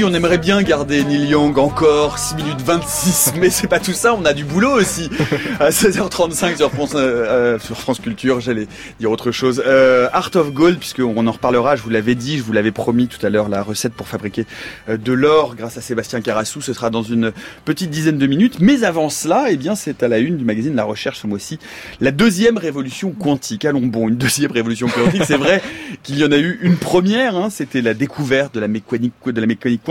oui, on aimerait bien garder Neil Young encore 6 minutes 26, mais c'est pas tout ça, on a du boulot aussi. À 16h35 sur France, euh, euh, sur France Culture, j'allais dire autre chose. Euh, Art of Gold, puisqu'on en reparlera, je vous l'avais dit, je vous l'avais promis tout à l'heure, la recette pour fabriquer euh, de l'or grâce à Sébastien Carassou, ce sera dans une petite dizaine de minutes. Mais avant cela, eh bien c'est à la une du magazine La Recherche ce mois-ci, la deuxième révolution quantique. Allons bon, une deuxième révolution quantique, c'est vrai qu'il y en a eu une première, hein, c'était la découverte de la mécanique, de la mécanique quantique,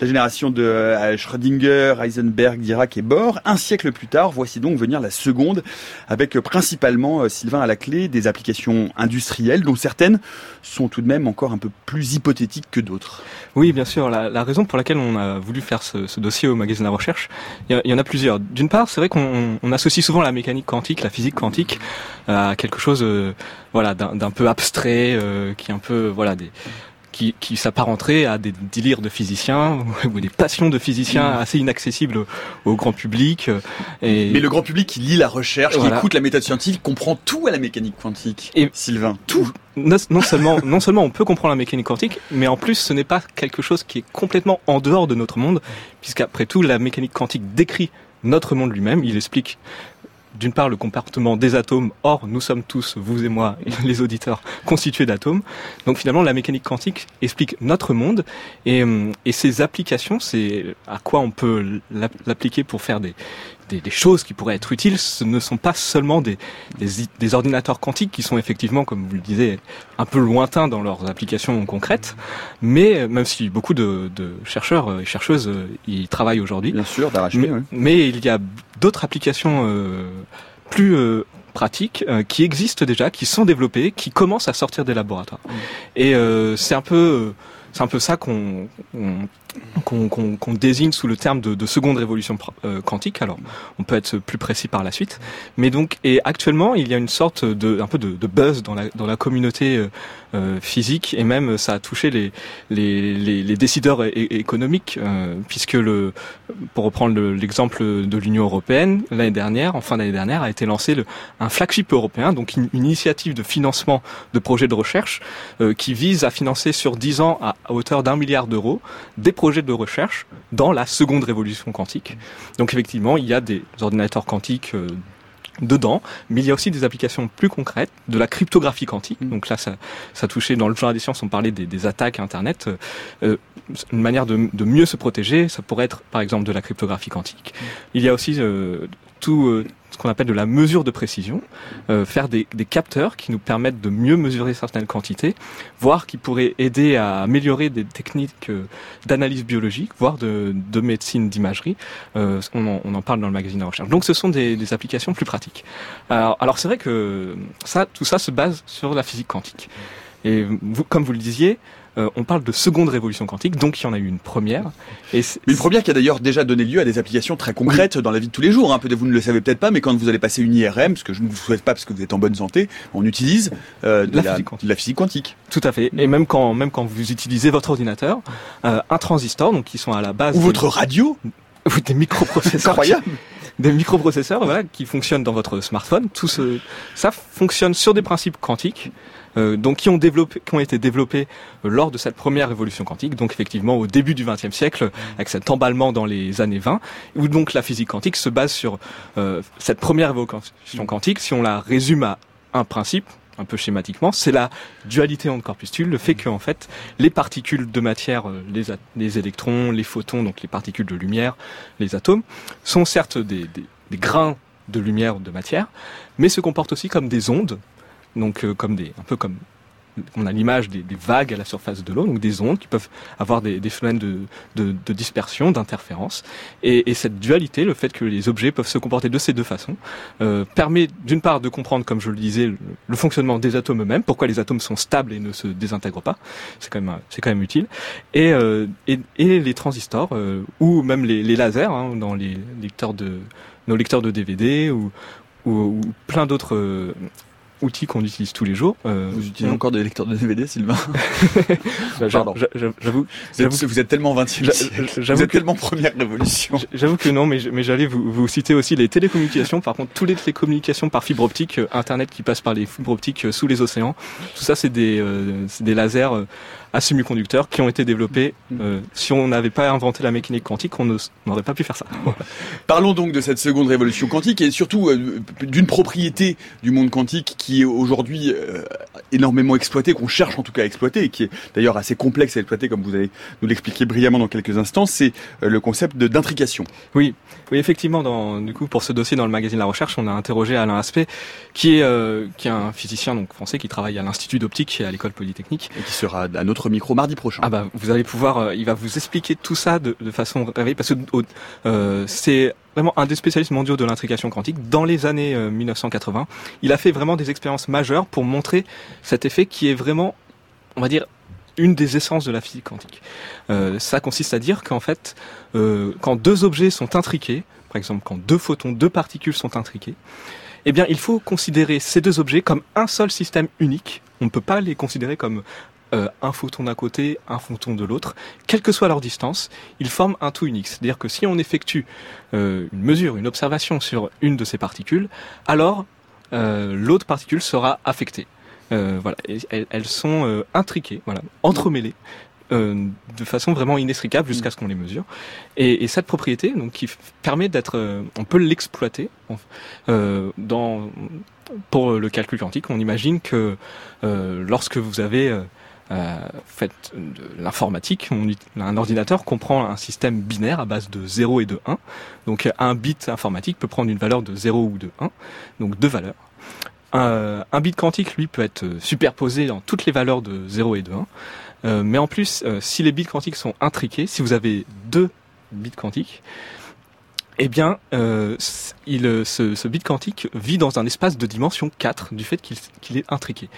la génération de euh, Schrödinger, Heisenberg, Dirac et Bohr. Un siècle plus tard, voici donc venir la seconde, avec euh, principalement, euh, Sylvain à la clé, des applications industrielles, dont certaines sont tout de même encore un peu plus hypothétiques que d'autres. Oui, bien sûr. La, raison pour laquelle on a voulu faire ce, dossier au magazine La Recherche, il y, en a plusieurs. D'une part, c'est vrai qu'on on associe souvent la mécanique quantique, la physique quantique, à quelque chose, voilà, d'un peu abstrait, qui est un peu, voilà, des qui, qui s'apparenterait à des délires de physiciens ou des passions de physiciens assez inaccessibles au, grand public. euh, Et Mais le grand public qui lit la recherche, qui écoute la méthode scientifique, comprend tout à la mécanique quantique. Et- Sylvain, tout. non, non seulement non seulement on peut comprendre la mécanique quantique, mais en plus ce n'est pas quelque chose qui est complètement en dehors de notre monde, puisqu'après tout la mécanique quantique décrit notre monde lui-même. Il explique d'une part le comportement des atomes. Or, nous sommes tous, vous et moi, les auditeurs, constitués d'atomes. Donc finalement, la mécanique quantique explique notre monde et, ses applications, c'est à quoi on peut l'app- l'appliquer pour faire des, des, des choses qui pourraient être utiles. Ce ne sont pas seulement des, des, i- des ordinateurs quantiques qui sont effectivement, comme vous le disiez, un peu lointains dans leurs applications concrètes, mais euh, même si beaucoup de, de chercheurs et chercheuses euh, y travaillent aujourd'hui. Bien sûr, Mais, mais il y a d'autres applications euh, plus euh, pratiques euh, qui existent déjà, qui sont développées, qui commencent à sortir des laboratoires. Et euh, c'est un peu, euh, c'est un peu ça qu'on qu'on- qu'on- qu'on désigne sous le terme de, de seconde révolution euh, quantique. Alors, on peut être plus précis par la suite. Mais donc, et actuellement, il y a une sorte de, un peu de, de buzz dans la dans la communauté euh, euh, physique et même ça a touché les les, les, les décideurs économiques euh, puisque le pour reprendre le- l'exemple de l'Union européenne, l'année dernière, en fin d'année dernière, a été lancé le, un flagship européen, donc une, une initiative de financement de projets de recherche euh, qui vise à financer sur 10 ans à, à hauteur d'un milliard d'euros des projets de recherche dans la seconde révolution quantique. Donc effectivement, il y a des ordinateurs quantiques euh, dedans, mais il y a aussi des applications plus concrètes, de la cryptographie quantique. Donc là, ça, ça touchait dans le genre des sciences, on parlait des, des attaques Internet. Euh, une manière de, de mieux se protéger, ça pourrait être par exemple de la cryptographie quantique. Il y a aussi euh, tout euh, ce qu'on appelle de la mesure de précision, euh, faire des, capteurs qui nous permettent de mieux mesurer certaines quantités, voire qui pourraient aider à améliorer des techniques euh, d'analyse biologique, voire de, de médecine d'imagerie. Euh, on, en, parle dans le magazine de recherche. Donc ce sont des, applications plus pratiques. Alors, c'est vrai que tout ça se base sur la physique quantique. Et comme vous le disiez, euh, on parle de seconde révolution quantique, donc il y en a eu une première. Et Une première qui a d'ailleurs déjà donné lieu à des applications très concrètes dans la vie de tous les jours. Hein. Peut-être vous ne le savez peut-être pas, mais quand vous allez passer une IRM, ce que je ne vous souhaite pas parce que vous êtes en bonne santé, on utilise euh, de, La la, physique quantique. de la physique quantique. Tout à fait. Et même quand, même quand vous utilisez votre ordinateur, euh, un transistor, donc qui sont à la base Ou des- votre radio, ou des microprocesseurs, incroyable. des microprocesseurs, voilà, qui fonctionnent dans votre smartphone. Tout ce, ça fonctionne sur des principes quantiques. Euh, donc qui ont développé, qui ont été développés euh, lors de cette première révolution quantique, donc effectivement au début du XXe siècle, avec cet emballement dans les années 20, où donc la physique quantique se base sur euh, cette première révolution quantique. Si on la résume à un principe, un peu schématiquement, c'est la dualité onde-corpuscule, le fait que en fait les particules de matière, les, les électrons, les photons, donc les particules de lumière, les atomes, sont certes des, des- des grains de lumière ou de matière, mais se comportent aussi comme des ondes, donc euh, comme des, un peu comme on a l'image des, des vagues à la surface de l'eau, donc des ondes qui peuvent avoir des, des phénomènes de, de, de dispersion, d'interférence. Et, et cette dualité, le fait que les objets peuvent se comporter de ces deux façons, euh, permet d'une part de comprendre, comme je le disais, le, fonctionnement des atomes eux-mêmes, pourquoi les atomes sont stables et ne se désintègrent pas. C'est quand même, c'est quand même utile. Et, euh, et, et les transistors euh, ou même les, les lasers hein, dans les lecteurs de nos lecteurs de DVD ou, ou, ou plein d'autres euh, outil qu'on utilise tous les jours. Euh, Vous utilisez encore des lecteurs de DVD, Sylvain bah, Pardon. J'avoue, Vous êtes, vous êtes tellement 20e J'a- siècle. j'avoue Vous êtes que- tellement première révolution. J'avoue que non, mais, j'allais vous, vous citer aussi les télécommunications. Par contre, toutes les télécommunications par fibre optique, euh, Internet qui passe par les fibres optiques euh, sous les océans, tout ça, c'est des, euh, lasers euh, à semi-conducteurs qui ont été développés. euh, si on n'avait pas inventé la mécanique quantique, on n'aurait pas pu faire ça. Parlons donc de cette seconde révolution quantique et surtout euh, d'une propriété du monde quantique qui est aujourd'hui euh, énormément exploitée, qu'on cherche en tout cas à exploiter et qui est d'ailleurs assez complexe à exploiter comme vous allez nous l'expliquer brillamment dans quelques instants, c'est euh, le concept d'intrication. Oui, oui, effectivement. Dans, du coup, pour ce dossier dans le magazine La Recherche, on a interrogé Alain Aspect, qui est, euh, qui est un physicien donc français qui travaille à l'Institut d'optique à l'école polytechnique. Et qui sera à notre micro mardi prochain. Ah bah, vous allez pouvoir, euh, il va vous expliquer tout ça de, façon réveillée, parce que euh, c'est vraiment un des spécialistes mondiaux de l'intrication quantique dans les années euh, 1980. Il a fait vraiment des expériences majeures pour montrer cet effet qui est vraiment, on va dire, une des essences de la physique quantique. Euh, ça consiste à dire qu'en fait, euh, quand deux objets sont intriqués, par exemple quand deux photons, deux particules sont intriqués, eh bien, il faut considérer ces deux objets comme un seul système unique. On ne peut pas les considérer comme euh, un photon d'un côté, un photon de l'autre. Quelle que soit leur distance, ils forment un tout unique. C'est-à-dire que si on effectue euh, une mesure, une observation sur une de ces particules, alors euh, l'autre particule sera affectée. Voilà, elles, elles sont intriquées, voilà, entremêlées. de façon vraiment inextricable jusqu'à ce qu'on les mesure. Et, et cette propriété, donc, qui permet d'être, euh, on peut l'exploiter dans pour le calcul quantique. On imagine que lorsque vous avez euh, euh, fait de l'informatique, un ordinateur comprend un système binaire à base de 0 et de 1. Donc un bit informatique peut prendre une valeur de 0 ou de 1, donc deux valeurs. Un, un bit quantique, lui, peut être euh, superposé dans toutes les valeurs de 0 et de 1. Euh, mais en plus, euh, si les bits quantiques sont intriqués, si vous avez deux bits quantiques, eh bien, euh, euh, ce, ce bit quantique vit dans un espace de dimension 4 du fait qu'il est intriqué.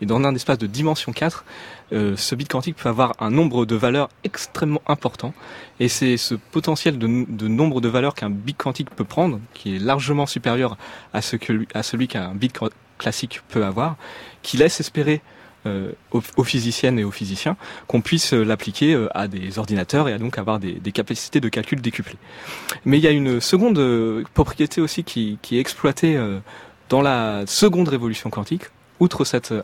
Et dans un espace de dimension 4, euh, ce bit quantique peut avoir un nombre de valeurs extrêmement important. Et c'est ce potentiel de, nombre de valeurs qu'un bit quantique peut prendre, qui est largement supérieur à, à celui qu'un bit classique peut avoir, qui laisse espérer aux, aux physiciennes et aux physiciens qu'on puisse euh, l'appliquer euh, à des ordinateurs et à donc avoir des, capacités de calcul décuplées. Mais il y a une seconde euh, propriété aussi qui, est exploitée euh, dans la seconde révolution quantique, outre cette euh,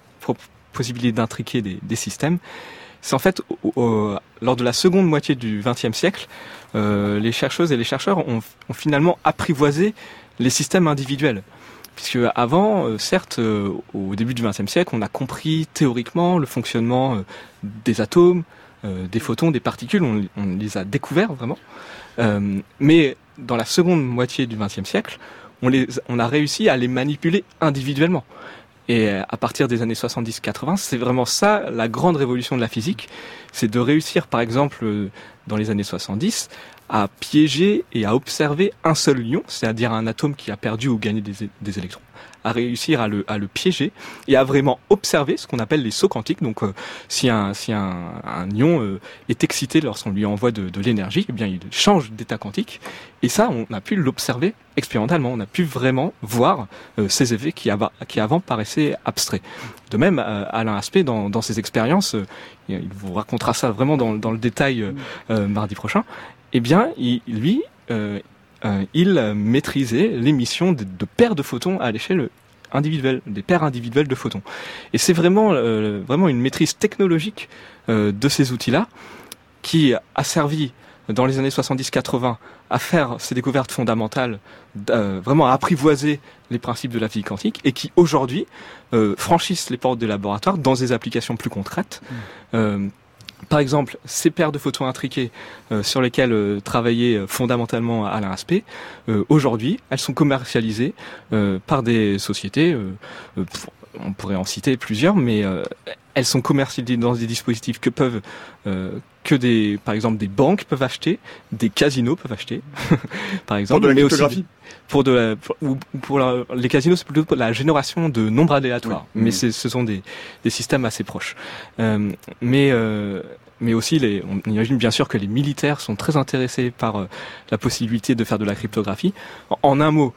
possibilité d'intriquer des, systèmes. C'est en fait, lors de la seconde moitié du XXe siècle, euh, les chercheuses et les chercheurs ont finalement apprivoisé les systèmes individuels. Puisque avant, euh, certes, euh, au début du XXe siècle, on a compris théoriquement le fonctionnement euh, des atomes, des photons, des particules, on, les a découverts vraiment. Mais dans la seconde moitié du XXe siècle, on, a réussi à les manipuler individuellement. Et à partir des années 70-80, c'est vraiment ça la grande révolution de la physique, c'est de réussir, par exemple, dans les années 70, à piéger et à observer un seul ion, c'est-à-dire un atome qui a perdu ou gagné des, électrons, à réussir à le, à le piéger et à vraiment observer ce qu'on appelle les sauts quantiques. Donc, euh, si un, si un, un ion euh, est excité lorsqu'on lui envoie de, de l'énergie, eh bien, il change d'état quantique. Et ça, on a pu l'observer expérimentalement. On a pu vraiment voir euh, ces effets qui, ava- qui avant paraissaient abstraits. De même, euh, Alain Aspect, dans, dans ses expériences, il vous racontera ça vraiment dans, dans le détail mardi prochain. Eh bien, il, lui, euh, euh, il maîtrisait l'émission de, de paires de photons à l'échelle individuelle, des paires individuelles de photons. Et c'est vraiment, euh, vraiment une maîtrise technologique euh, de ces outils-là qui a servi dans les années 70-80 à faire ces découvertes fondamentales, vraiment à apprivoiser les principes de la physique quantique, et qui aujourd'hui euh, franchissent les portes des laboratoires dans des applications plus concrètes. Euh, par exemple, ces paires de photons intriqués euh, sur lesquelles euh, travaillait euh, fondamentalement Alain Aspect, euh, aujourd'hui, elles sont commercialisées euh, par des sociétés. euh, on pourrait en citer plusieurs, mais euh, elles sont commercialisées dans des dispositifs que peuvent euh, que des, par exemple, des banques peuvent acheter, des casinos peuvent acheter, par exemple, de la mais aussi pour de la, pour, ou pour la- les casinos, c'est plutôt pour la génération de nombres aléatoires, Oui. mais ce sont des, des systèmes assez proches. Euh, mais euh, mais aussi, les, on imagine bien sûr que les militaires sont très intéressés par euh, la possibilité de faire de la cryptographie. En, en un mot,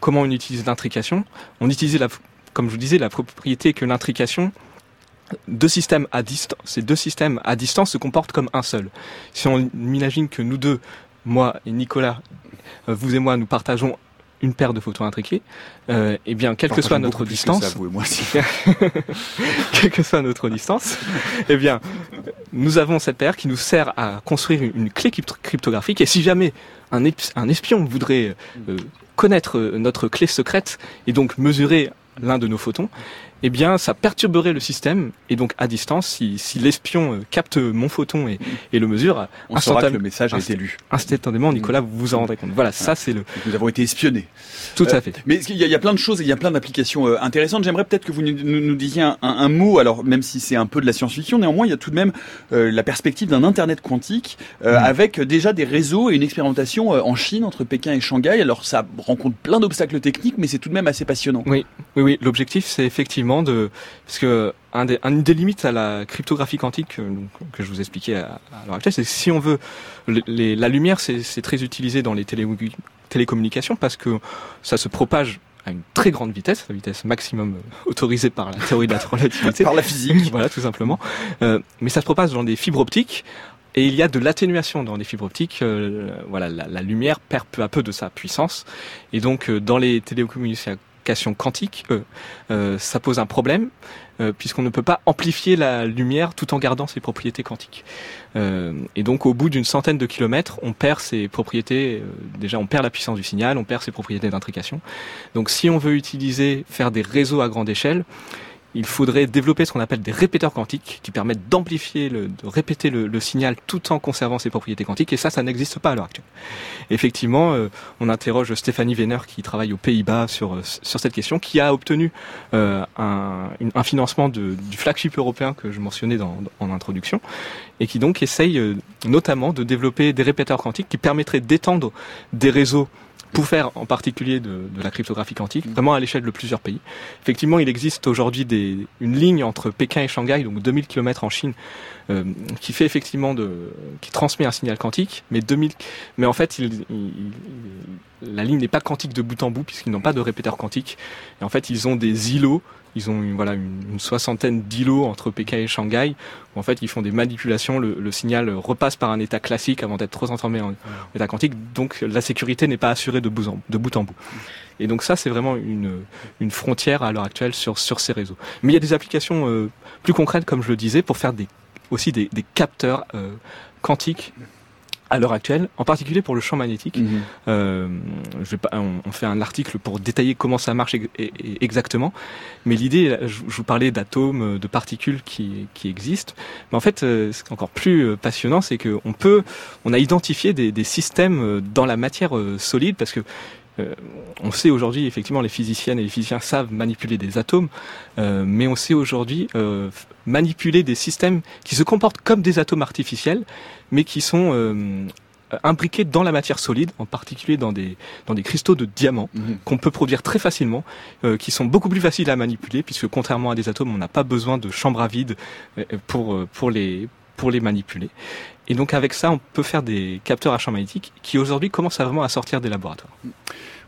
comment on utilise l'intrication? On utilisait la comme je vous disais, la propriété que l'intrication deux systèmes à distance, ces deux systèmes à distance se comportent comme un seul. Si on imagine que nous deux, moi et Nicolas, vous et moi, nous partageons une paire de photos intriquées, euh, eh bien, quelle que soit notre distance, quelle que soit notre distance, eh bien, nous avons cette paire qui nous sert à construire une, clé crypto- cryptographique. Et si jamais un espion voudrait euh, connaître euh, notre clé secrète et donc mesurer l'un de nos photons, eh bien, ça perturberait le système. Et donc, à distance, si, si l'espion euh, capte mon photon et, et le mesure, On saura que instantanément- le message a été lu. instantanément, Nicolas, vous vous en rendrez compte. Voilà, ça, c'est le. Nous avons été espionnés. Tout Euh, à fait. Mais il y, y a plein de choses et il y a plein d'applications euh, intéressantes. J'aimerais peut-être que vous nous, nous- nous disiez un, un- un mot, alors même si c'est un peu de la science-fiction, néanmoins il y a tout de même euh, la perspective d'un Internet quantique euh, Mm. avec déjà des réseaux et une expérimentation euh, en Chine entre Pékin et Shanghai. Alors ça rencontre plein d'obstacles techniques, mais c'est tout de même assez passionnant. Oui, oui, oui. L'objectif, c'est effectivement de, parce que un des, une des limites à la cryptographie quantique euh, donc, que je vous expliquais à, à l'heure actuelle, c'est que si on veut, les- la lumière, c'est très utilisé dans les télé- télécommunications parce que ça se propage à une très grande vitesse, la vitesse maximum euh, autorisée par la théorie de la relativité. Par la physique. voilà, tout simplement. Euh, mais ça se propage dans des fibres optiques. Et il y a de l'atténuation dans les fibres optiques. euh, voilà, la, la lumière perd peu à peu de sa puissance. Et donc, euh, dans les télécommunications quantiques, euh, euh, ça pose un problème euh, puisqu'on ne peut pas amplifier la lumière tout en gardant ses propriétés quantiques. Et donc, au bout d'une centaine de kilomètres, on perd ses propriétés. déjà, on perd la puissance du signal, on perd ses propriétés d'intrication. Donc, si on veut utiliser, faire des réseaux à grande échelle, il faudrait développer ce qu'on appelle des répéteurs quantiques qui permettent d'amplifier, le, de répéter le, signal tout en conservant ses propriétés quantiques. Et ça, ça n'existe pas à l'heure actuelle. Effectivement, euh, on interroge Stéphanie Wenner qui travaille aux Pays-Bas sur, euh, sur cette question, qui a obtenu euh, un, financement de, du flagship européen que je mentionnais en introduction, et qui donc essaye notamment de développer des répéteurs quantiques qui permettraient d'étendre des réseaux pour faire en particulier de, de la cryptographie quantique, vraiment à l'échelle de plusieurs pays. Effectivement, il existe aujourd'hui une ligne entre Pékin et Shanghai, donc 2000 km en Chine, euh, qui fait effectivement de, qui transmet un signal quantique, mais 2000, mais en fait, il, il- il- la ligne n'est pas quantique de bout en bout puisqu'ils n'ont pas de répéteur quantique. Et en fait, ils ont des îlots. Ils ont une, voilà une, une soixantaine d'îlots entre Pékin et Shanghai où en fait ils font des manipulations. Le, le signal repasse par un état classique avant d'être transformé en, en état quantique. Donc la sécurité n'est pas assurée de bout en, de bout en bout. Et donc ça, c'est vraiment une, une frontière à l'heure actuelle sur, sur ces réseaux. Mais il y a des applications euh, plus concrètes, comme je le disais, pour faire des, aussi des, des capteurs euh, quantiques à l'heure actuelle, en particulier pour le champ magnétique. Mhm. Euh, je vais pas, on, on fait un article pour détailler comment ça marche ex- exactement. Mais l'idée, je, je vous parlais d'atomes, de particules qui, qui existent. Mais en fait, euh, ce qui est encore plus euh, passionnant, c'est qu'on peut, on a identifié des, des systèmes euh, dans la matière solide parce que euh, on sait aujourd'hui, effectivement, les physiciennes et les physiciens savent manipuler des atomes, euh, mais on sait aujourd'hui euh, manipuler des systèmes qui se comportent comme des atomes artificiels, mais qui sont imbriqués dans la matière solide, en particulier dans des, dans des cristaux de diamants Mhm. qu'on peut produire très facilement, euh, qui sont beaucoup plus faciles à manipuler, puisque contrairement à des atomes, on n'a pas besoin de chambre à vide pour, pour, les, pour les manipuler. Et donc avec ça, on peut faire des capteurs à champ magnétique qui aujourd'hui commencent à vraiment à sortir des laboratoires.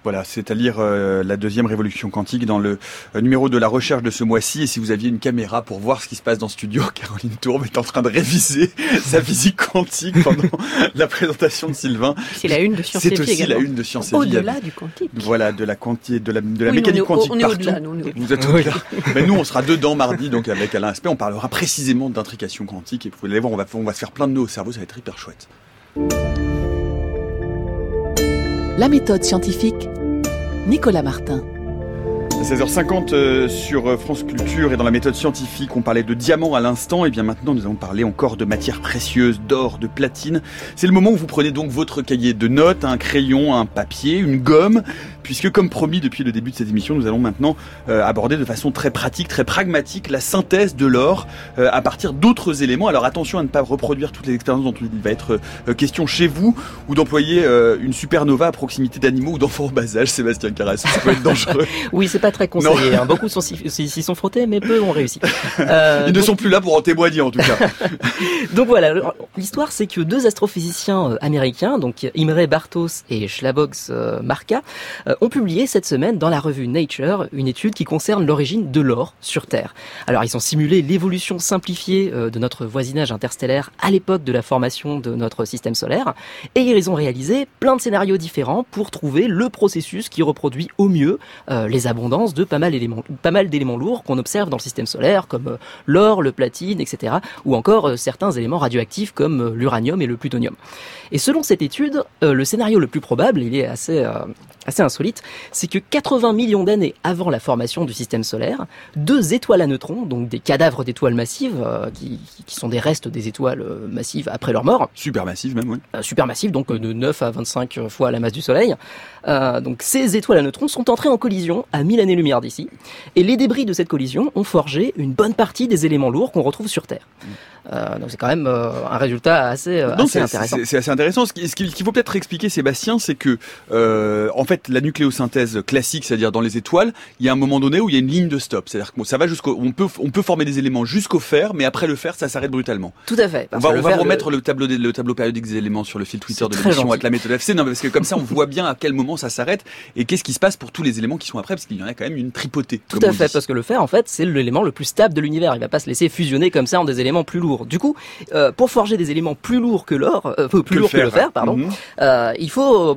Voilà, c'est à lire euh, la deuxième révolution quantique dans le euh, numéro de la recherche de ce mois-ci. Et si vous aviez une caméra pour voir ce qui se passe dans ce studio, Caroline Tourbe est en train de réviser sa physique quantique pendant la présentation de Sylvain. C'est la une de Science C'est aussi la également. une de Science. Au-delà du quantique. Voilà, de la quanti, de la, de la Oui, mécanique on est au- quantique on est partout. au-delà, nous, on est au-delà. Vous êtes au-delà. Mais nous, on sera dedans mardi, donc avec Alain Aspect, on parlera précisément d'intrication quantique. Et vous allez voir, on va, on va se faire plein de nœuds au cerveau, ça va être hyper chouette. La méthode scientifique, Nicolas Martin. À 16h50 euh, sur euh, France Culture et dans la méthode scientifique, on parlait de diamants à l'instant, et bien maintenant nous allons parler encore de matières précieuses, d'or, de platine. C'est le moment où vous prenez donc votre cahier de notes, un crayon, un papier, une gomme, puisque comme promis depuis le début de cette émission, nous allons maintenant euh, aborder de façon très pratique, très pragmatique, la synthèse de l'or euh, à partir d'autres éléments. Alors attention à ne pas reproduire toutes les expériences dont il va être euh, question chez vous, ou d'employer euh, une supernova à proximité d'animaux ou d'enfants au bas âge, Sébastien Carras. Ça peut être dangereux. Oui, c'est pas très conseillé. hein. Beaucoup sont s'y sont frottés, mais peu ont réussi. Euh, Ils ne sont plus là pour en témoigner en tout cas. Donc voilà, l'histoire c'est que deux astrophysiciens euh, américains, donc Imre Bartos et euh, Marka, euh, ont publié cette semaine dans la revue Nature une étude qui concerne l'origine de l'or sur Terre. Alors ils ont simulé l'évolution simplifiée euh, de notre voisinage interstellaire à l'époque de la formation de notre système solaire et ils ont réalisé plein de scénarios différents pour trouver le processus qui reproduit au mieux euh, les abondances de pas mal d'éléments lourds qu'on observe dans le système solaire comme euh, l'or, le platine, etc. ou encore euh, certains éléments radioactifs comme euh, l'uranium et le plutonium. Et selon cette étude, euh, le scénario le plus probable, il est assez euh, assez insolite, c'est que 80 millions d'années avant la formation du système solaire, deux étoiles à neutrons, donc des cadavres d'étoiles massives, euh, qui, qui sont des restes des étoiles euh, massives après leur mort, Supermassive même, oui. euh, supermassives, donc euh, de 9 à 25 fois la masse du Soleil. Euh, donc ces étoiles à neutrons sont entrées en collision à 1000 années-lumière d'ici, et les débris de cette collision ont forgé une bonne partie des éléments lourds qu'on retrouve sur Terre. Euh, donc c'est quand même un résultat assez, Non, assez intéressant. c'est assez intéressant. Ce qui- ce qu'il qu'il faut peut-être expliquer, Sébastien, c'est que en fait, la nucléosynthèse classique, c'est-à-dire dans les étoiles, il y a un moment donné où il y a une ligne de stop. C'est-à-dire que ça va jusqu'au, on peut, on peut former des éléments jusqu'au fer, mais après le fer, ça s'arrête brutalement. Tout à fait. On va, on va le- remettre le tableau, des- le tableau périodique des éléments sur le fil Twitter de l'émission avec la méthode FC. Non, parce que comme ça, on voit bien à quel moment ça s'arrête et qu'est-ce qui se passe pour tous les éléments qui sont après, parce qu'il y en a quand même une tripotée. Tout à fait, parce que le fer, en fait, c'est l'élément le plus stable de l'univers. Il va pas se laisser fusionner comme ça en des éléments plus lourds. Du coup, euh, pour forger des éléments plus lourds que l'or, euh, plus lourds que le fer, pardon, Mhm. euh, il faut,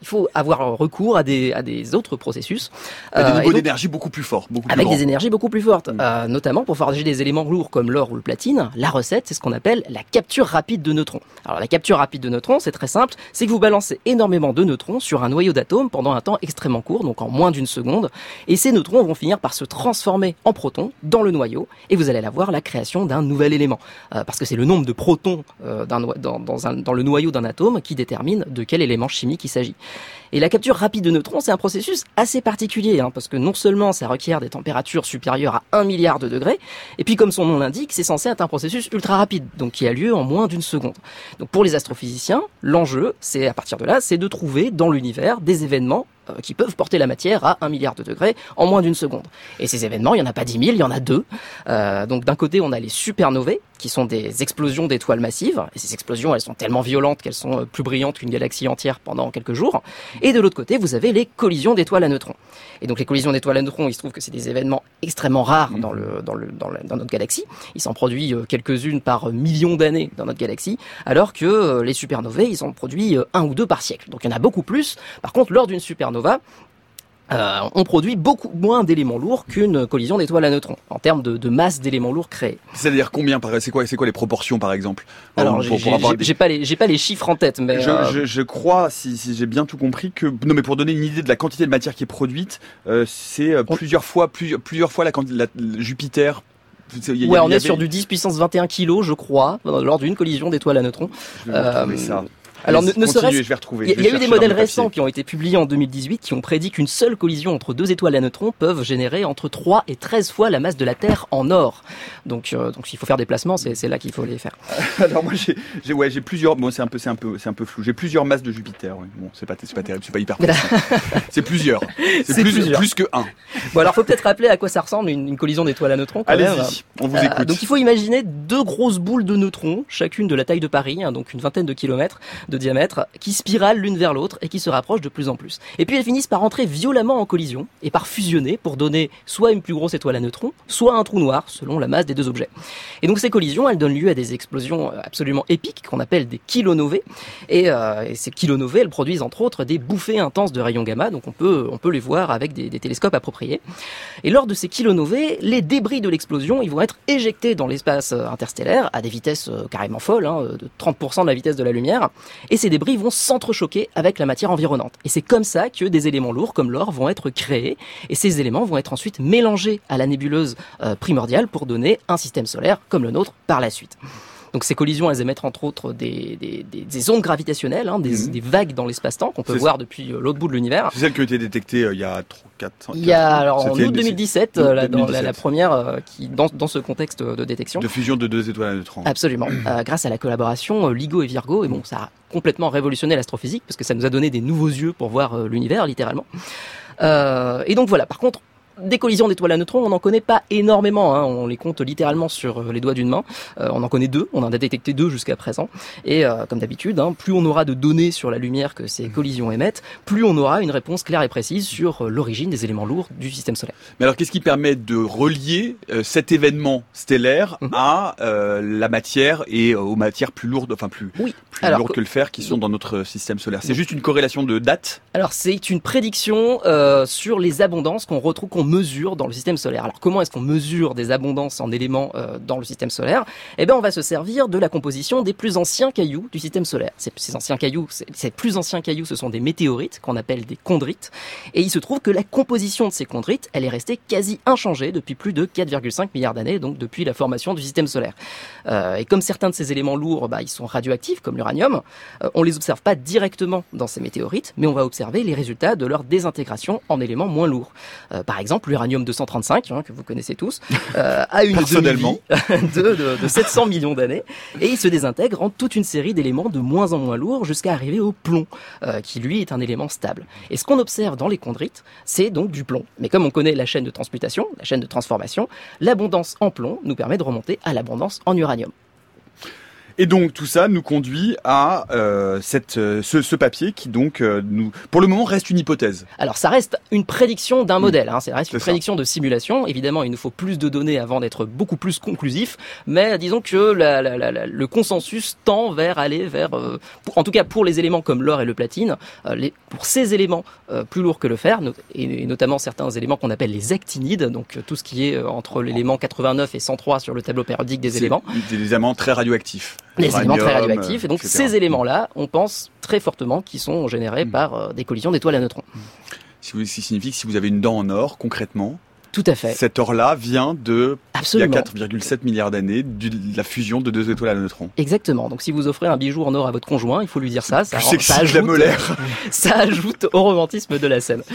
il faut avoir recours à des, à des autres processus. Euh, des et niveaux d'énergie beaucoup plus forts, beaucoup plus avec grands. des énergies beaucoup plus fortes, Mm. Euh, notamment pour forger des éléments lourds comme l'or ou le platine. La recette, c'est ce qu'on appelle la capture rapide de neutrons. Alors la capture rapide de neutrons, c'est très simple, c'est que vous balancez énormément de neutrons sur un noyau d'atomes pendant un temps extrêmement court, donc en moins d'une seconde, et ces neutrons vont finir par se transformer en protons dans le noyau, et vous allez avoir la création d'un nouvel élément, Euh, parce que c'est le nombre de protons euh, dans, dans un- dans le noyau d'un atome qui détermine de quel élément chimique il s'agit. Et la capture rapide de neutrons, c'est un processus assez particulier, hein, parce que non seulement ça requiert des températures supérieures à 1 milliard de degrés, et puis comme son nom l'indique, c'est censé être un processus ultra rapide, donc qui a lieu en moins d'une seconde. Donc pour les astrophysiciens, l'enjeu, c'est à partir de là, c'est de trouver dans l'univers des événements qui peuvent porter la matière à 1 milliard de degrés en moins d'une seconde. Et ces événements, il n'y en a pas 10 000, il y en a deux. Euh, donc d'un côté, on a les supernovae, qui sont des explosions d'étoiles massives. Et ces explosions, elles sont tellement violentes qu'elles sont euh, plus brillantes qu'une galaxie entière pendant quelques jours. Et de l'autre côté, vous avez les collisions d'étoiles à neutrons. Et donc les collisions d'étoiles à neutrons, il se trouve que c'est des événements extrêmement rares dans, notre galaxie. Il s'en produit euh, quelques-unes par euh, millions d'années dans notre galaxie, alors que euh, les supernovae, ils en produisent euh, un ou deux par siècle. Donc il y en a beaucoup plus. Par contre, lors d'une supernova, euh, on produit beaucoup moins d'éléments lourds qu'une collision d'étoiles à neutrons, en termes de, de masse d'éléments lourds créés. C'est-à-dire combien par C'est quoi, c'est quoi les proportions par exemple Alors, j'ai des- pas les, j'ai pas les chiffres en tête, mais Je, euh, je, je crois, si, si j'ai bien tout compris, que non, mais pour donner une idée de la quantité de matière qui est produite, euh, c'est plusieurs fois, plusieurs, plusieurs fois la, la- la- Jupiter. A- ouais, on est sur du 10 puissance 21 kg, je crois, lors d'une collision d'étoiles à neutrons. Je vais Euh, ça. Alors, ne, ne serait-ce. Il y a, eu des modèles récents qui ont été publiés en 2018 qui ont prédit qu'une seule collision entre deux étoiles à neutrons peuvent générer entre 3 et 13 fois la masse de la Terre en or. Donc, euh, donc s'il faut faire des placements, c'est là qu'il faut les faire. Alors moi j'ai, ouais, j'ai plusieurs. Bon, c'est un peu, c'est un peu, c'est un peu flou. J'ai plusieurs masses de Jupiter. ouais. Bon, c'est pas, c'est pas terrible, c'est pas hyper. C'est plusieurs. C'est, plus, plusieurs. plus que un. Bon, alors faut peut-être rappeler à quoi ça ressemble une, une collision d'étoiles à neutrons. Allez-y, on vous Euh, écoute. donc il faut imaginer deux grosses boules de neutrons, chacune de la taille de Paris, hein, donc une vingtaine de kilomètres de diamètre, qui spiralent l'une vers l'autre et qui se rapprochent de plus en plus. Et puis elles finissent par entrer violemment en collision et par fusionner pour donner soit une plus grosse étoile à neutrons, soit un trou noir, selon la masse des deux objets. Et donc ces collisions, elles donnent lieu à des explosions euh, absolument épiques qu'on appelle des kilonovae. Et, euh, et ces kilonovae, elles produisent entre autres des bouffées intenses de rayons gamma, donc on peut, on peut les voir avec des, télescopes appropriés. Et lors de ces kilonovae, les débris de l'explosion, ils vont être éjectés dans l'espace euh, interstellaire à des vitesses carrément folles, hein, de 30% de la vitesse de la lumière. Et ces débris vont s'entrechoquer avec la matière environnante. Et c'est comme ça que des éléments lourds comme l'or vont être créés. Et ces éléments vont être ensuite mélangés à la nébuleuse euh, primordiale pour donner un système solaire comme le nôtre par la suite. Donc ces collisions, elles émettent entre autres des, des, des, des ondes gravitationnelles, hein, des, Mhm. des vagues dans l'espace-temps qu'on peut voir depuis euh, l'autre bout de l'univers. C'est celle qui a été détectée euh, il y a 3, 4, Il y a alors en C'était- août 2017, Août euh, la, dans la, 2017. la première euh, qui dans, dans ce contexte de détection. de fusion de deux étoiles à neutrons. Absolument. Grâce à la collaboration LIGO et Virgo, et bon, ça a complètement révolutionné l'astrophysique parce que ça nous a donné des nouveaux yeux pour voir l'univers littéralement. Euh, et donc voilà. Par contre, des collisions d'étoiles à neutrons, on n'en connaît pas énormément. Hein. On les compte littéralement sur euh, les doigts d'une main. Euh, on en connaît deux. On en a détecté deux jusqu'à présent. Et euh, comme d'habitude, hein, plus on aura de données sur la lumière que ces collisions émettent, plus on aura une réponse claire et précise sur euh, l'origine des éléments lourds du système solaire. Mais alors, qu'est-ce qui permet de relier euh, cet événement stellaire Mhm. à euh, la matière et aux matières plus lourdes, enfin plus, Oui. plus Alors, lourdes que le fer qui sont dans notre système solaire? C'est juste une corrélation de date Alors c'est une prédiction euh, sur les abondances qu'on retrouve, qu'on mesure dans le système solaire. Alors comment est-ce qu'on mesure des abondances en éléments euh, dans le système solaire? Eh bien on va se servir de la composition des plus anciens cailloux du système solaire. Ces, anciens cailloux, ces plus anciens cailloux, ce sont des météorites qu'on appelle des chondrites. Et il se trouve que la composition de ces chondrites, elle est restée quasi inchangée depuis plus de 4,5 milliards d'années, donc depuis la formation du système solaire. Euh, et comme certains de ces éléments lourds, bah, ils sont radioactifs, comme l'uranium, euh, on les observe pas directement dans ces météorites, mais on va observer les résultats de leur désintégration en éléments moins lourds. Euh, par exemple, l'uranium 235, hein, que vous connaissez tous, euh, a une Personnellement. demi-vie de, de, de 700 millions d'années, et il se désintègre en toute une série d'éléments de moins en moins lourds jusqu'à arriver au plomb, euh, qui lui est un élément stable. Et ce qu'on observe dans les chondrites, c'est donc du plomb. Mais comme on connaît la chaîne de transmutation, la chaîne de transformation, l'abondance en plomb nous permet de remonter à l'abondance en uranium. Et donc tout ça nous conduit à euh, cette, euh, ce, ce papier qui donc euh, nous, pour le moment, reste une hypothèse. Alors ça reste une prédiction d'un modèle, hein, ça reste une ça. prédiction de simulation. Évidemment, il nous faut plus de données avant d'être beaucoup plus conclusif, mais disons que la- la- la- la- le consensus tend vers aller vers, euh, pour- en tout cas pour les éléments comme l'or et le platine, euh, les, pour ces éléments euh, plus lourds que le fer, et, et notamment certains éléments qu'on appelle les actinides, donc tout ce qui est entre l'élément 89 et 103 sur le tableau périodique des éléments. Des éléments très radioactifs. Les éléments très radioactifs. Et donc etc. ces éléments-là, on pense très fortement qu'ils sont générés Mm. par euh, des collisions d'étoiles à neutrons. Ce qui signifie que si vous avez une dent en or, concrètement, Tout à fait. cet or-là vient de Absolument. il y a 4,7 milliards d'années de la fusion de deux étoiles à neutrons. Exactement. Donc si vous offrez un bijou en or à votre conjoint, il faut lui dire ça. Ça, ça que la molaire. ça ajoute au romantisme de la scène.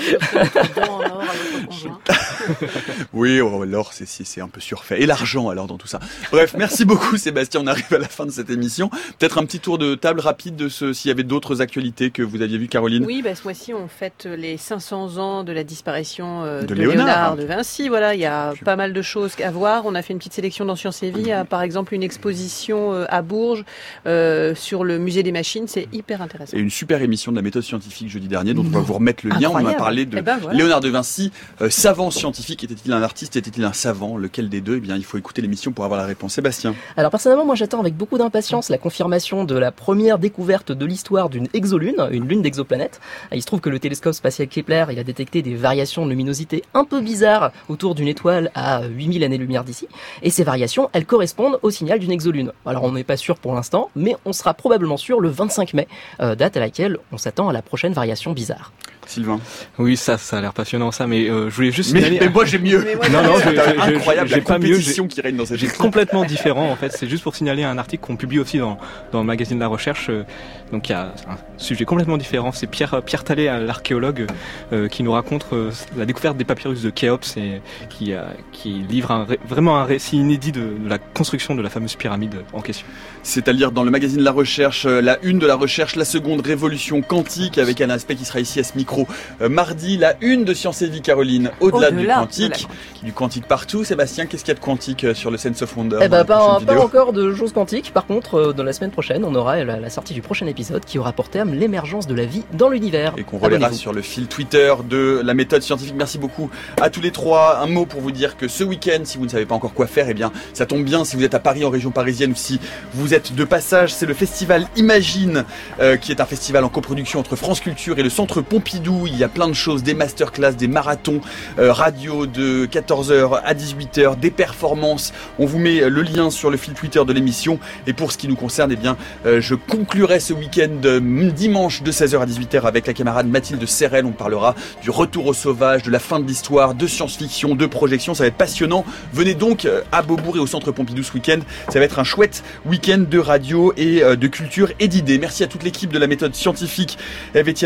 Oui, oh, l'or, c'est un peu surfait. Et l'argent, alors, dans tout ça. Bref, merci beaucoup, Sébastien. On arrive à la fin de cette émission. Peut-être un petit tour de table rapide de ce, s'il y avait d'autres actualités que vous aviez vues, Caroline. Oui, bah, ce mois-ci, on fête les 500 ans de la disparition euh, De de, Léonard. Léonard. de Vinci. Voilà, il y a pas mal de choses à voir. On a fait une petite sélection dans Sciences et Vie. Il y a, par exemple, une exposition euh, à Bourges euh, sur le musée des machines. C'est hyper intéressant. Et une super émission de la méthode scientifique jeudi dernier, dont on va vous remettre le lien. On a parlé de Eh ben, voilà. Léonard de Vinci, euh, savant scientifique. Était-il un artiste Était-il un savant? Lequel des deux? Eh bien, il faut écouter l'émission pour avoir la réponse. Sébastien. Alors personnellement, moi j'attends avec beaucoup d'impatience la confirmation de la première découverte de l'histoire d'une exolune, une lune d'exoplanète. Il se trouve que le télescope spatial Kepler, il a détecté des variations de luminosité un peu bizarres autour d'une étoile à 8000 années-lumière d'ici. Et ces variations, elles correspondent au signal d'une exolune. Alors on n'est pas sûr pour l'instant, mais on sera probablement sûr le 25 mai, euh, date à laquelle on s'attend à la prochaine variation bizarre. Sylvain. Oui, ça, ça a l'air passionnant ça, mais euh, je voulais juste Mais, signaler- mais moi, j'ai mieux. Mais moi, Non, non, incroyable j'ai la pas mieux, qui règne dans cette J'ai complètement différent en fait. C'est juste pour signaler un article qu'on publie aussi dans, dans le magazine de la recherche. euh, Donc il y a un sujet complètement différent. C'est Pierre Pierre Tallet, euh, l'archéologue, euh, qui nous raconte euh, la découverte des papyrus de Khéops et qui euh, qui livre un ré- vraiment un récit inédit de, de la construction de la fameuse pyramide en question. C'est-à-dire dans le magazine de la recherche, la une de la recherche, la seconde révolution quantique, avec un aspect qui sera ici à ce micro euh, mardi, la une de Science et Vie, Caroline, au-delà du la quantique, du quantique partout. Sébastien, qu'est-ce qu'il y a de quantique euh, sur le Sense of Wonder Eh la pas, encore de choses quantiques. Par contre, euh, dans la semaine prochaine, on aura la, la sortie du prochain épisode qui aura pour terme l'émergence de la vie dans l'univers. et qu'on Abonnez-vous. sur le fil Twitter de la méthode scientifique. Merci beaucoup à tous les trois. Un mot pour vous dire que ce week-end, si vous ne savez pas encore quoi faire, eh bien, ça tombe bien si vous êtes à Paris, en région parisienne, ou si vous êtes de passage, c'est le festival Imagine, euh, qui est un festival en coproduction entre France Culture et le Centre Pompidou. Il y a plein de choses, des masterclass, des marathons euh, radio de 14h à 18h, des performances. On vous met le lien sur le fil Twitter de l'émission. Et pour ce qui nous concerne, eh bien, euh, je conclurai ce week-end euh, dimanche de 16h à 18h avec la camarade Mathilde Serrel. On parlera du retour au sauvage, de la fin de l'histoire, de science-fiction, de projection. Ça va être passionnant. Venez donc euh, à Beaubourg et au Centre Pompidou ce week-end. Ça va être un chouette week-end de radio et euh, de culture et d'idées. Merci à toute l'équipe de la méthode scientifique.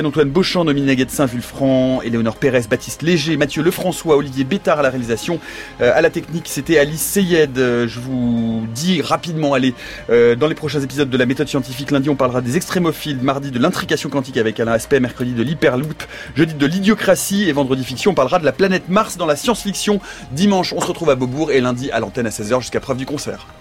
Antoine Beauchamp, Dominique Juliette Saint-Vulfranc, Éléonore Pérez, Baptiste Léger, Mathieu Lefrançois, Olivier Bétard à la réalisation. Euh, à la technique, c'était Alice Seyed. Euh, je vous dis rapidement, allez, euh, dans les prochains épisodes de la méthode scientifique, lundi on parlera des extrémophiles, mardi de l'intrication quantique avec Alain Aspect, mercredi de l'hyperloop, jeudi de l'idiocratie et vendredi fiction, on parlera de la planète Mars dans la science-fiction. Dimanche, on se retrouve à Beaubourg et lundi à l'antenne à 16h jusqu'à preuve du concert.